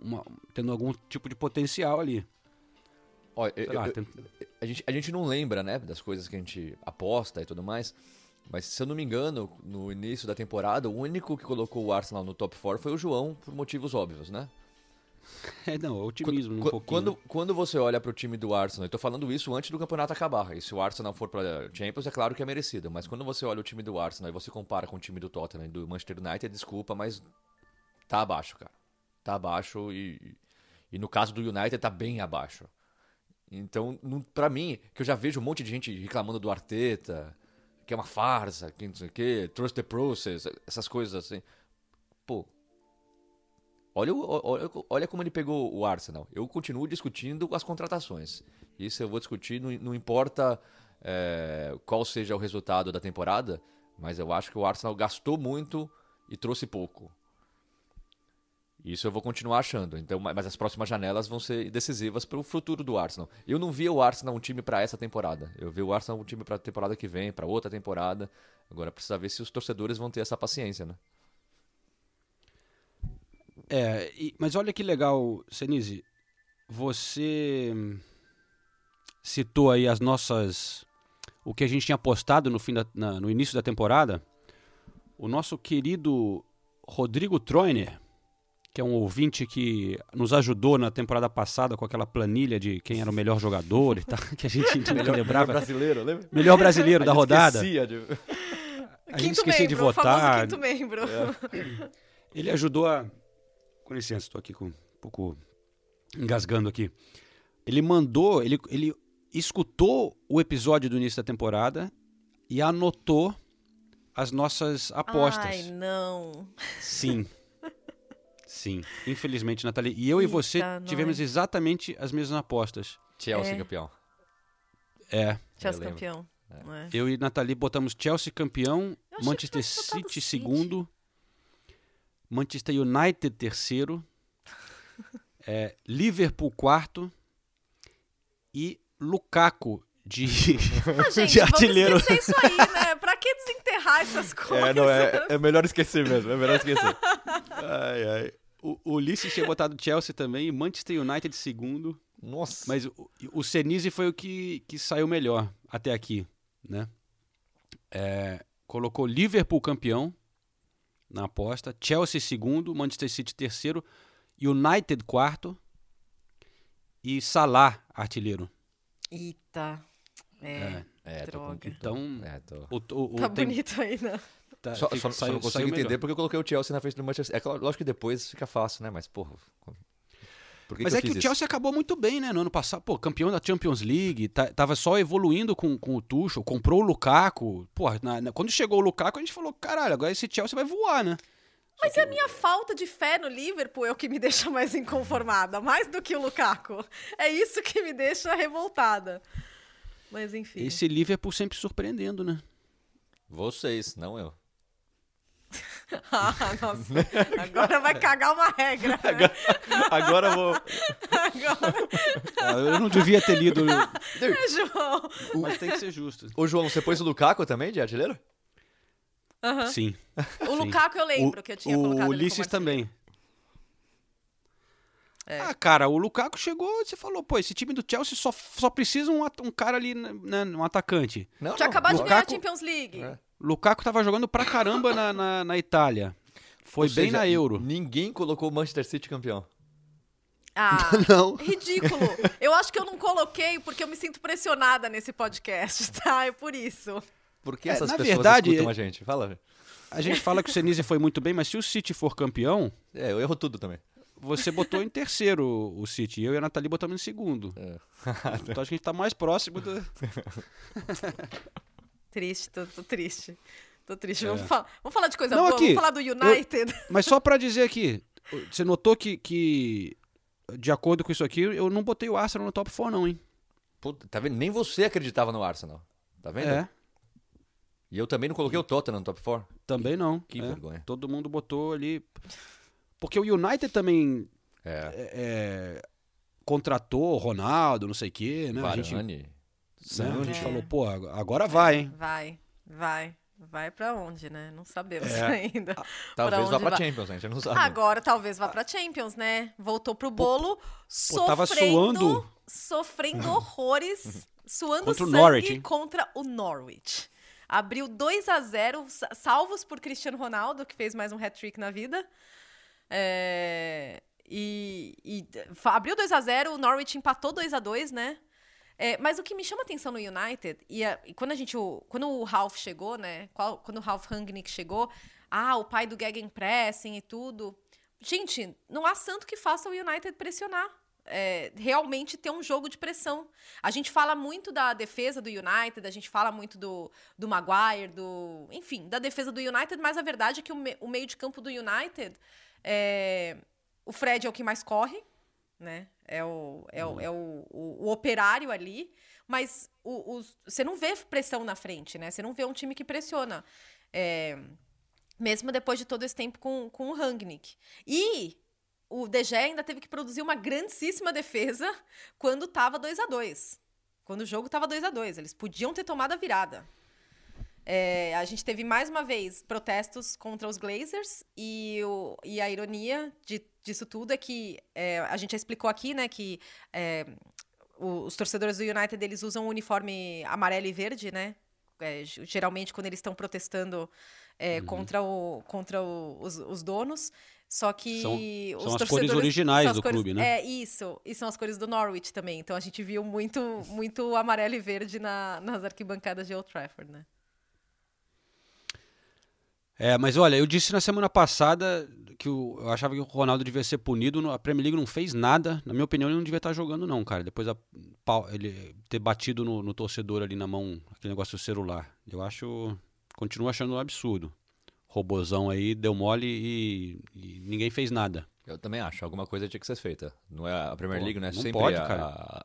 S5: uma- tendo algum tipo de potencial ali.
S6: Olha, eu-
S5: lá,
S6: eu-
S5: tem-
S6: a, gente, a gente não lembra, né, das coisas que a gente aposta e tudo mais. Mas se eu não me engano, no início da temporada, o único que colocou o Arsenal no top 4 foi o João, por motivos óbvios, né?
S5: É, não, otimismo um
S6: Qu-
S5: pouquinho.
S6: Quando, quando você olha pro time do Arsenal, eu tô falando isso antes do campeonato acabar. E se o Arsenal for pra Champions, é claro que é merecido. Mas quando você olha o time do Arsenal e você compara com o time do Tottenham e do Manchester United, desculpa, mas tá abaixo, cara. Tá abaixo e, e no caso do United tá bem abaixo. Então, pra mim, que eu já vejo um monte de gente reclamando do Arteta, que é uma farsa, que não sei o quê, trust the process, essas coisas assim. Pô, Olha, olha, olha como ele pegou o Arsenal. Eu continuo discutindo as contratações. Isso eu vou discutir, não, não importa é, qual seja o resultado da temporada, mas eu acho que o Arsenal gastou muito e trouxe pouco. Isso eu vou continuar achando. Então, ma- mas as próximas janelas vão ser decisivas para o futuro do Arsenal. Eu não via o Arsenal um time para essa temporada. Eu vi o Arsenal um time para a temporada que vem, para outra temporada. Agora precisa ver se os torcedores vão ter essa paciência, né?
S5: É, e- mas olha que legal, Senise. Você citou aí as nossas. O que a gente tinha postado no, fim da, na- no início da temporada. O nosso querido Rodrigo Troiner, que é um ouvinte que nos ajudou na temporada passada com aquela planilha de quem era o melhor jogador e tal, que a gente
S6: Melhor-
S5: lembrava.
S6: melhor brasileiro, lembra?
S5: Melhor brasileiro
S6: A
S5: da
S6: gente
S5: rodada.
S6: esquecia de-
S5: A gente
S7: Quinto
S5: esquecia de
S7: membro, o famoso
S5: votar.
S7: quinto membro.
S6: É.
S5: Ele ajudou a. Com licença, estou aqui com um pouco engasgando aqui. Ele mandou, ele, ele escutou o episódio do início da temporada e anotou as nossas apostas.
S7: Ai, não.
S5: Sim. Sim. Infelizmente, Nathalie. E eu e você
S7: Eita,
S5: tivemos
S7: nós.
S5: exatamente as mesmas apostas.
S6: Chelsea
S7: É.
S6: campeão.
S5: É.
S7: Chelsea campeão. não é?
S5: Eu e Nathalie botamos Chelsea campeão,
S7: Eu
S5: Manchester City
S7: City.
S5: segundo, Manchester United terceiro, é, Liverpool quarto e Lukaku de,
S7: Ah, gente,
S5: de artilheiro.
S7: vamos esquecer isso aí, né? Pra que desenterrar essas coisas?
S6: É, não, é, é melhor esquecer mesmo, é melhor esquecer.
S5: Ai, ai. O, o Ulisses tinha botado Chelsea também, Manchester United segundo,
S6: Nossa.
S5: mas o, o Senise foi o que, que saiu melhor até aqui, né? É, colocou Liverpool campeão na aposta, Chelsea segundo, Manchester City terceiro, United quarto e Salah artilheiro.
S7: Eita. É.
S6: É, tô com...
S7: Droga.
S5: Então,
S6: É, tô...
S5: o, o, o-
S7: Tá
S5: tem-
S7: bonito aí, né?
S5: tá-
S6: Só,
S5: fica-
S6: só, só
S5: saiu-
S6: não consigo entender
S5: melhor.
S6: porque eu coloquei o Chelsea na frente do Manchester É claro, lógico que depois fica fácil, né? Mas, porra... Que
S5: Mas
S6: que
S5: é que o
S6: isso?
S5: Chelsea acabou muito bem, né? No ano passado, pô, campeão da Champions League, tá- tava só evoluindo com, com o Tuchel, comprou o Lukaku. Pô, na- na- quando chegou o Lukaku, a gente falou, caralho, agora esse Chelsea vai voar, né?
S7: Mas é a minha falta de fé no Liverpool é o que me deixa mais inconformada, mais do que o Lukaku. É isso que me deixa revoltada. Mas enfim.
S5: Esse Liverpool sempre surpreendendo, né?
S6: Vocês, não eu.
S7: Ah, nossa. Agora vai cagar uma regra. né?
S6: Agora eu vou...
S7: Agora.
S5: Ah, Eu não devia ter lido,
S7: João.
S5: mas tem que ser justo.
S6: Ô, João, você pôs o Lukaku também de artilheiro?
S7: Aham.
S5: Sim.
S7: O Lukaku eu lembro que eu tinha
S5: o
S7: colocado como
S5: Ulisses também.
S7: É.
S5: Ah, cara, o Lukaku chegou e você falou, pô, esse time do Chelsea só, só precisa um, um cara ali, né, um atacante.
S6: Não,
S7: Tinha acabado de ganhar a
S5: Lukaku-
S7: Champions League.
S6: É.
S5: Lukaku tava jogando pra caramba na, na, na Itália. Foi
S6: Ou
S5: bem
S6: seja,
S5: na Euro.
S6: Ninguém colocou o Manchester City campeão.
S7: Ah,
S2: Não.
S7: ridículo. Eu acho que eu não coloquei porque eu me sinto pressionada nesse podcast, tá? É por isso.
S6: Por que
S5: É,
S6: essas
S5: na
S6: pessoas
S5: verdade,
S6: escutam
S5: é-
S6: a gente? Fala.
S5: A gente fala que o Senise foi muito bem, mas se o City for campeão,
S6: É, eu erro tudo também.
S5: você botou em terceiro o City. Eu e a Nathalie botamos em segundo.
S6: É.
S5: Então acho que a gente tá mais próximo do.
S7: Triste, tô, tô triste. Tô triste.
S5: É.
S7: Vamos, fa- vamos falar de coisa
S5: Não,
S7: boa?
S5: aqui,
S7: Vamos falar do United?
S5: Mas só pra dizer aqui, você notou que, que, de acordo com isso aqui, eu não botei o Arsenal no top 4 não, hein?
S6: Puta, tá vendo? Nem você acreditava no Arsenal. Tá vendo?
S5: É,
S6: E eu também não coloquei o Tottenham no top 4.
S5: também não.
S6: Que
S5: é.
S6: vergonha.
S5: Todo mundo botou ali. Porque o United também
S6: É.
S5: é, é, contratou o Ronaldo, não sei o quê, né? A gente, né? A gente
S7: É.
S5: falou, pô, agora vai, hein?
S7: Vai, vai. Vai pra onde, né? Não sabemos
S5: É.
S7: ainda.
S6: Talvez
S7: onde
S6: vá pra
S7: vai.
S6: Champions, a gente não sabe.
S7: Agora talvez vá pra Champions, né? Voltou pro bolo,
S5: pô, tava
S7: sofrendo,
S5: suando.
S7: sofrendo horrores, suando
S5: Contra o
S7: sangue
S5: Norwich, hein?
S7: contra o Norwich. Abriu 2 a 0 sa- salvos por Cristiano Ronaldo, que fez mais um hat-trick na vida. É, e e abriu 2 a 0 o Norwich empatou 2 a 2 né? É, mas o que me chama atenção no United, e, a- e quando a gente. o- Quando o Ralph chegou, né? qual- quando o Ralph Rangnick chegou, ah, o pai do Gegenpressing e tudo. Gente, não há santo que faça o United pressionar. É, realmente ter um jogo de pressão. A gente fala muito da defesa do United, a gente fala muito do, do Maguire, do. Enfim, da defesa do United, mas a verdade é que o, me- o meio de campo do United. é, o Fred é o que mais corre, né? É o, é o, é o, o, o operário ali. Mas o- você não vê pressão na frente, né? Você não vê um time que pressiona. É, mesmo depois de todo esse tempo com, com o Rangnick. E o De Gea ainda teve que produzir uma grandíssima defesa quando estava 2 a 2 Quando o jogo estava 2 a 2 Eles podiam ter tomado a virada. É, a gente teve mais uma vez protestos contra os Glazers e, o- e a ironia de- disso tudo é que é, a gente já explicou aqui, né, que é, os torcedores do United eles usam o uniforme amarelo e verde, né? É, geralmente quando eles estão protestando é, contra, o, contra o- os, os donos. Só que
S5: São-
S7: os
S5: são as cores originais do
S7: cores-
S5: clube, né?
S7: É, isso. E são as cores do Norwich também. Então a gente viu muito, muito amarelo e verde na- nas arquibancadas de Old Trafford, né?
S5: É, mas olha, eu disse na semana passada que o- eu achava que o Ronaldo devia ser punido. A Premier League não fez nada. Na minha opinião, ele não devia estar jogando, não, cara. Depois a, ele ter batido no, no torcedor ali na mão, aquele negócio do celular. Eu acho. Continuo achando um absurdo. Robozão aí deu mole e, e ninguém fez nada.
S6: Eu também acho, alguma coisa tinha que ser feita. Não é a Premier
S5: Pô,
S6: League, não é
S5: não
S6: sempre
S5: pode,
S6: a,
S5: cara.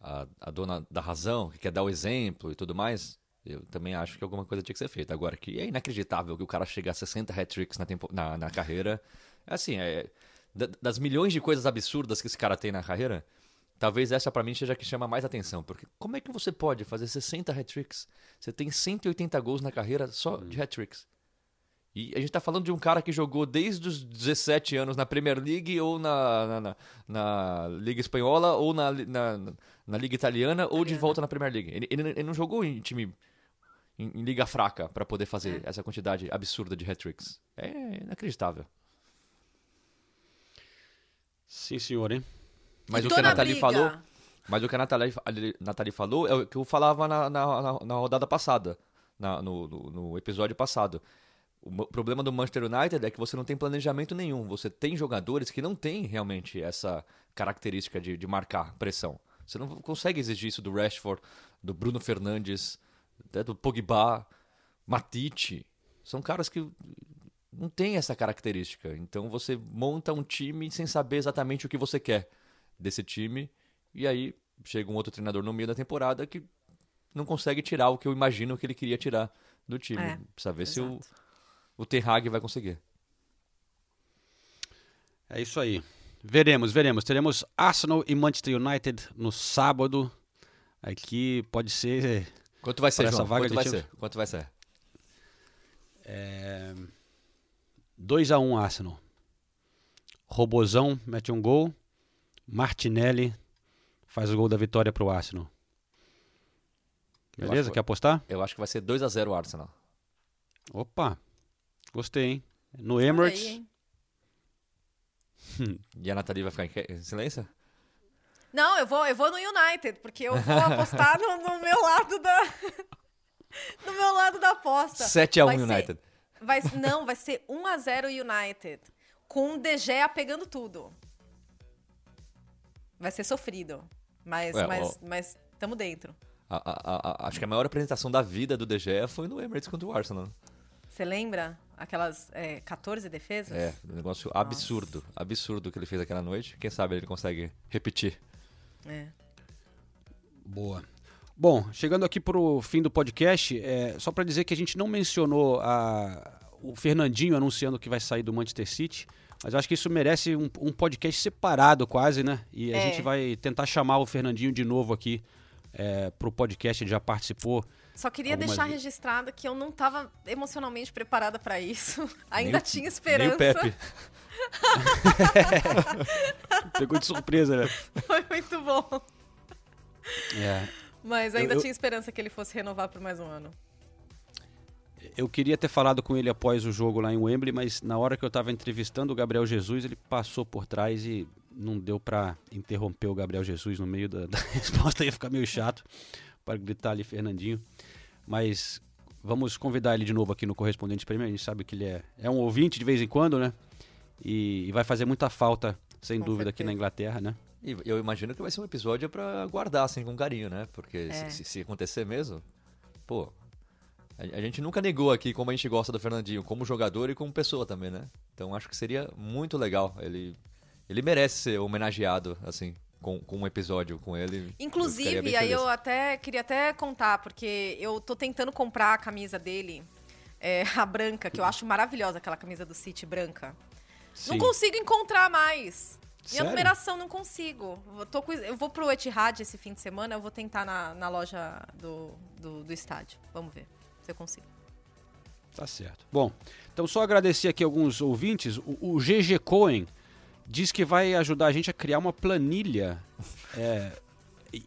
S6: a, a dona da razão, que quer dar o exemplo e tudo mais. Eu também acho que alguma coisa tinha que ser feita. Agora, que é inacreditável que o cara chega a 60 hat-tricks na, tempo- na, na carreira. Assim, é, da- das milhões de coisas absurdas que esse cara tem na carreira, talvez essa pra mim seja a que chama mais atenção. Porque como é que você pode fazer 60 hat-tricks? Você tem 180 gols na carreira só de hat-tricks. E a gente tá falando de um cara que jogou desde os 17 anos na Premier League ou na, na, na- na Liga Espanhola ou na, na, na Liga Italiana ou de volta na Premier League. Ele, ele, ele não jogou em time em, em liga fraca pra poder fazer essa quantidade absurda de hat-tricks. É inacreditável.
S5: Sim, senhor, hein?
S6: Mas
S7: E
S6: o que a Nathalie
S7: briga.
S6: falou, mas o que a Nathalie, a Nathalie falou é o que eu falava na, na, na- rodada passada, na- no, no- no episódio passado. O problema do Manchester United é que você não tem planejamento nenhum. Você tem jogadores que não têm realmente essa característica de, de marcar pressão. Você não consegue exigir isso do Rashford, do Bruno Fernandes, até do Pogba, Matite. São caras que não têm essa característica. Então você monta um time sem saber exatamente o que você quer desse time. E aí chega um outro treinador no meio da temporada que não consegue tirar o que eu imagino que ele queria tirar do time.
S7: É,
S6: Precisa ver se o,
S7: exato.
S6: o Ten Hag vai conseguir.
S5: É isso aí. Veremos, veremos. Teremos Arsenal e Manchester United no sábado. Aqui pode ser.
S6: Quanto vai ser, João?
S5: vaga
S6: Quanto
S5: de
S6: vai ser? Quanto vai ser?
S5: É... 2x1 Arsenal. Robozão mete um gol. Martinelli faz o gol da vitória pro Arsenal. Beleza? Quer apostar?
S6: Eu acho que vai ser 2x0 o Arsenal.
S5: Opa, gostei, hein? No Emirates.
S7: aí, hein?
S6: E a Nathalie vai ficar em silêncio?
S7: Não, eu vou, eu vou no United, porque eu vou apostar no, no meu lado da. no meu lado da aposta.
S6: 7x1
S7: Vai ser-
S6: United.
S7: vai, não, vai ser 1x0 United. Com o De Gea pegando tudo. Vai ser sofrido. Mas,
S6: Ué,
S7: mas,
S6: ó.
S7: mas tamo dentro.
S6: A- a- a- acho que a maior apresentação da vida do De Gea foi no Emirates contra o Arsenal.
S7: Você lembra? Aquelas é, 14 defesas?
S6: É, um negócio absurdo. Absurdo que ele fez aquela noite. Quem sabe ele consegue repetir.
S7: É.
S5: Boa. Bom, chegando aqui pro fim do podcast, é, só para dizer que a gente não mencionou a- o Fernandinho anunciando que vai sair do Manchester City, mas acho que isso merece um, um podcast separado quase, né? E a
S7: É.
S5: gente vai tentar chamar o Fernandinho de novo aqui é, pro podcast, ele já participou.
S7: Só queria
S5: algumas
S7: deixar registrado que eu não tava emocionalmente preparada pra isso. Ainda
S5: o-
S7: tinha
S5: nem o
S7: esperança.
S5: Pepe. Pegou de surpresa, né?
S7: Foi muito bom.
S5: É.
S7: Mas
S5: Eu-
S7: ainda
S5: eu-
S7: tinha esperança que ele fosse renovar por mais um ano.
S5: Eu queria ter falado com ele após o jogo lá em Wembley, mas na hora que eu estava entrevistando o Gabriel Jesus, ele passou por trás e não deu para interromper o Gabriel Jesus no meio da, da resposta, ia ficar meio chato para gritar ali Fernandinho. Mas vamos convidar ele de novo aqui no Correspondente Prêmio, a gente sabe que ele é, é um ouvinte de vez em quando, né? E, e vai fazer muita falta, sem
S7: Com
S5: dúvida, aqui
S7: certeza.
S5: na Inglaterra, né?
S6: E eu imagino que vai ser um episódio pra guardar, assim, com carinho, né? Porque
S7: É.
S6: se, se- se acontecer mesmo, pô. A, gente nunca negou aqui como a gente gosta do Fernandinho, como jogador e como pessoa também, né? Então acho que seria muito legal. Ele, ele merece ser homenageado, assim, com, com um episódio com ele. Eu
S7: Inclusive,
S6: bem
S7: aí eu até queria até contar, porque eu tô tentando comprar a camisa dele, é, a branca, que eu acho maravilhosa aquela camisa do City branca. Não
S5: Sim.
S7: consigo encontrar mais. Minha
S5: Sério?
S7: numeração não consigo. Eu, tô com- eu vou pro Etihad esse fim de semana, eu vou tentar na, na loja do, do, do estádio. Vamos ver se eu consigo.
S5: Tá certo. Bom, então só agradecer aqui alguns ouvintes. O, o GG Cohen diz que vai ajudar a gente a criar uma planilha. é, e-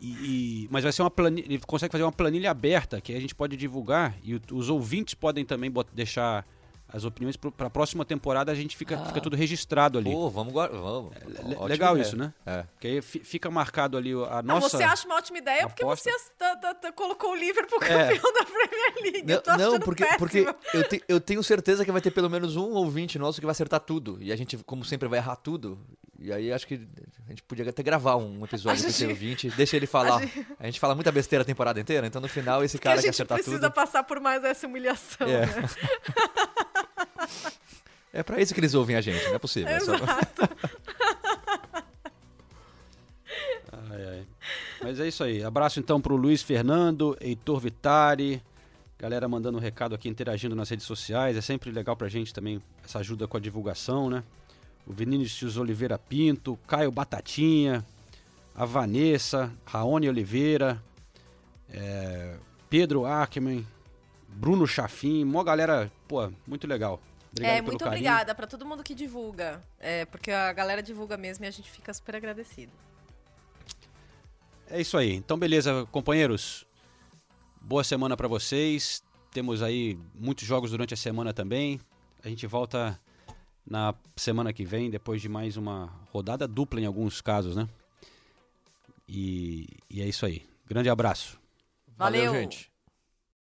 S5: e- mas vai ser uma planilha. Ele consegue fazer uma planilha aberta que a gente pode divulgar e os ouvintes podem também deixar as opiniões para a próxima temporada. A gente fica, fica tudo registrado ali.
S6: Pô, vamos. Vamos. Ótima
S5: legal
S6: ideia.
S5: isso, né?
S6: É.
S5: Porque aí fi- fica marcado ali a
S7: Ah,
S5: nossa.
S7: você acha uma ótima ideia porque
S5: aposta.
S7: você tá- tá- tá- colocou o Liverpool
S5: É.
S7: campeão da Premier League. eu tô
S6: Não, não, porque,
S7: péssimo.
S6: porque eu, te- eu tenho certeza que vai ter pelo menos um ouvinte nosso que vai acertar tudo. E a gente, como sempre, vai errar tudo. E aí acho que a gente podia até gravar um episódio
S7: A
S6: com esse
S7: gente-
S6: ouvinte, deixa ele falar.
S7: a gente-
S6: A gente fala muita besteira a temporada inteira, então no final esse
S7: Porque a
S6: cara que
S7: gente
S6: acertar
S7: precisa
S6: tudo.
S7: passar por mais essa humilhação,
S6: É.
S7: né?
S6: É pra isso que eles ouvem a gente, não é possível. é só-.
S5: Ai, ai. Mas é isso aí. Abraço então pro Luiz Fernando, Heitor Vitari, galera mandando um recado aqui, interagindo nas redes sociais. É sempre legal pra gente também essa ajuda com a divulgação, né? O Vinícius Oliveira Pinto, Caio Batatinha, a Vanessa, Raoni Oliveira, é, Pedro Ackerman, Bruno Chafim, uma galera, pô, muito legal. Obrigado
S7: é,
S5: pelo
S7: muito
S5: carinho.
S7: obrigada pra todo mundo que divulga. É, porque a galera divulga mesmo e a gente fica super agradecido.
S5: É isso aí. Então, beleza, companheiros. Boa semana pra vocês. Temos aí muitos jogos durante a semana também. A gente volta na semana que vem, depois de mais uma rodada dupla em alguns casos, né? E, e é isso aí. Grande abraço.
S7: Valeu.
S6: Valeu gente.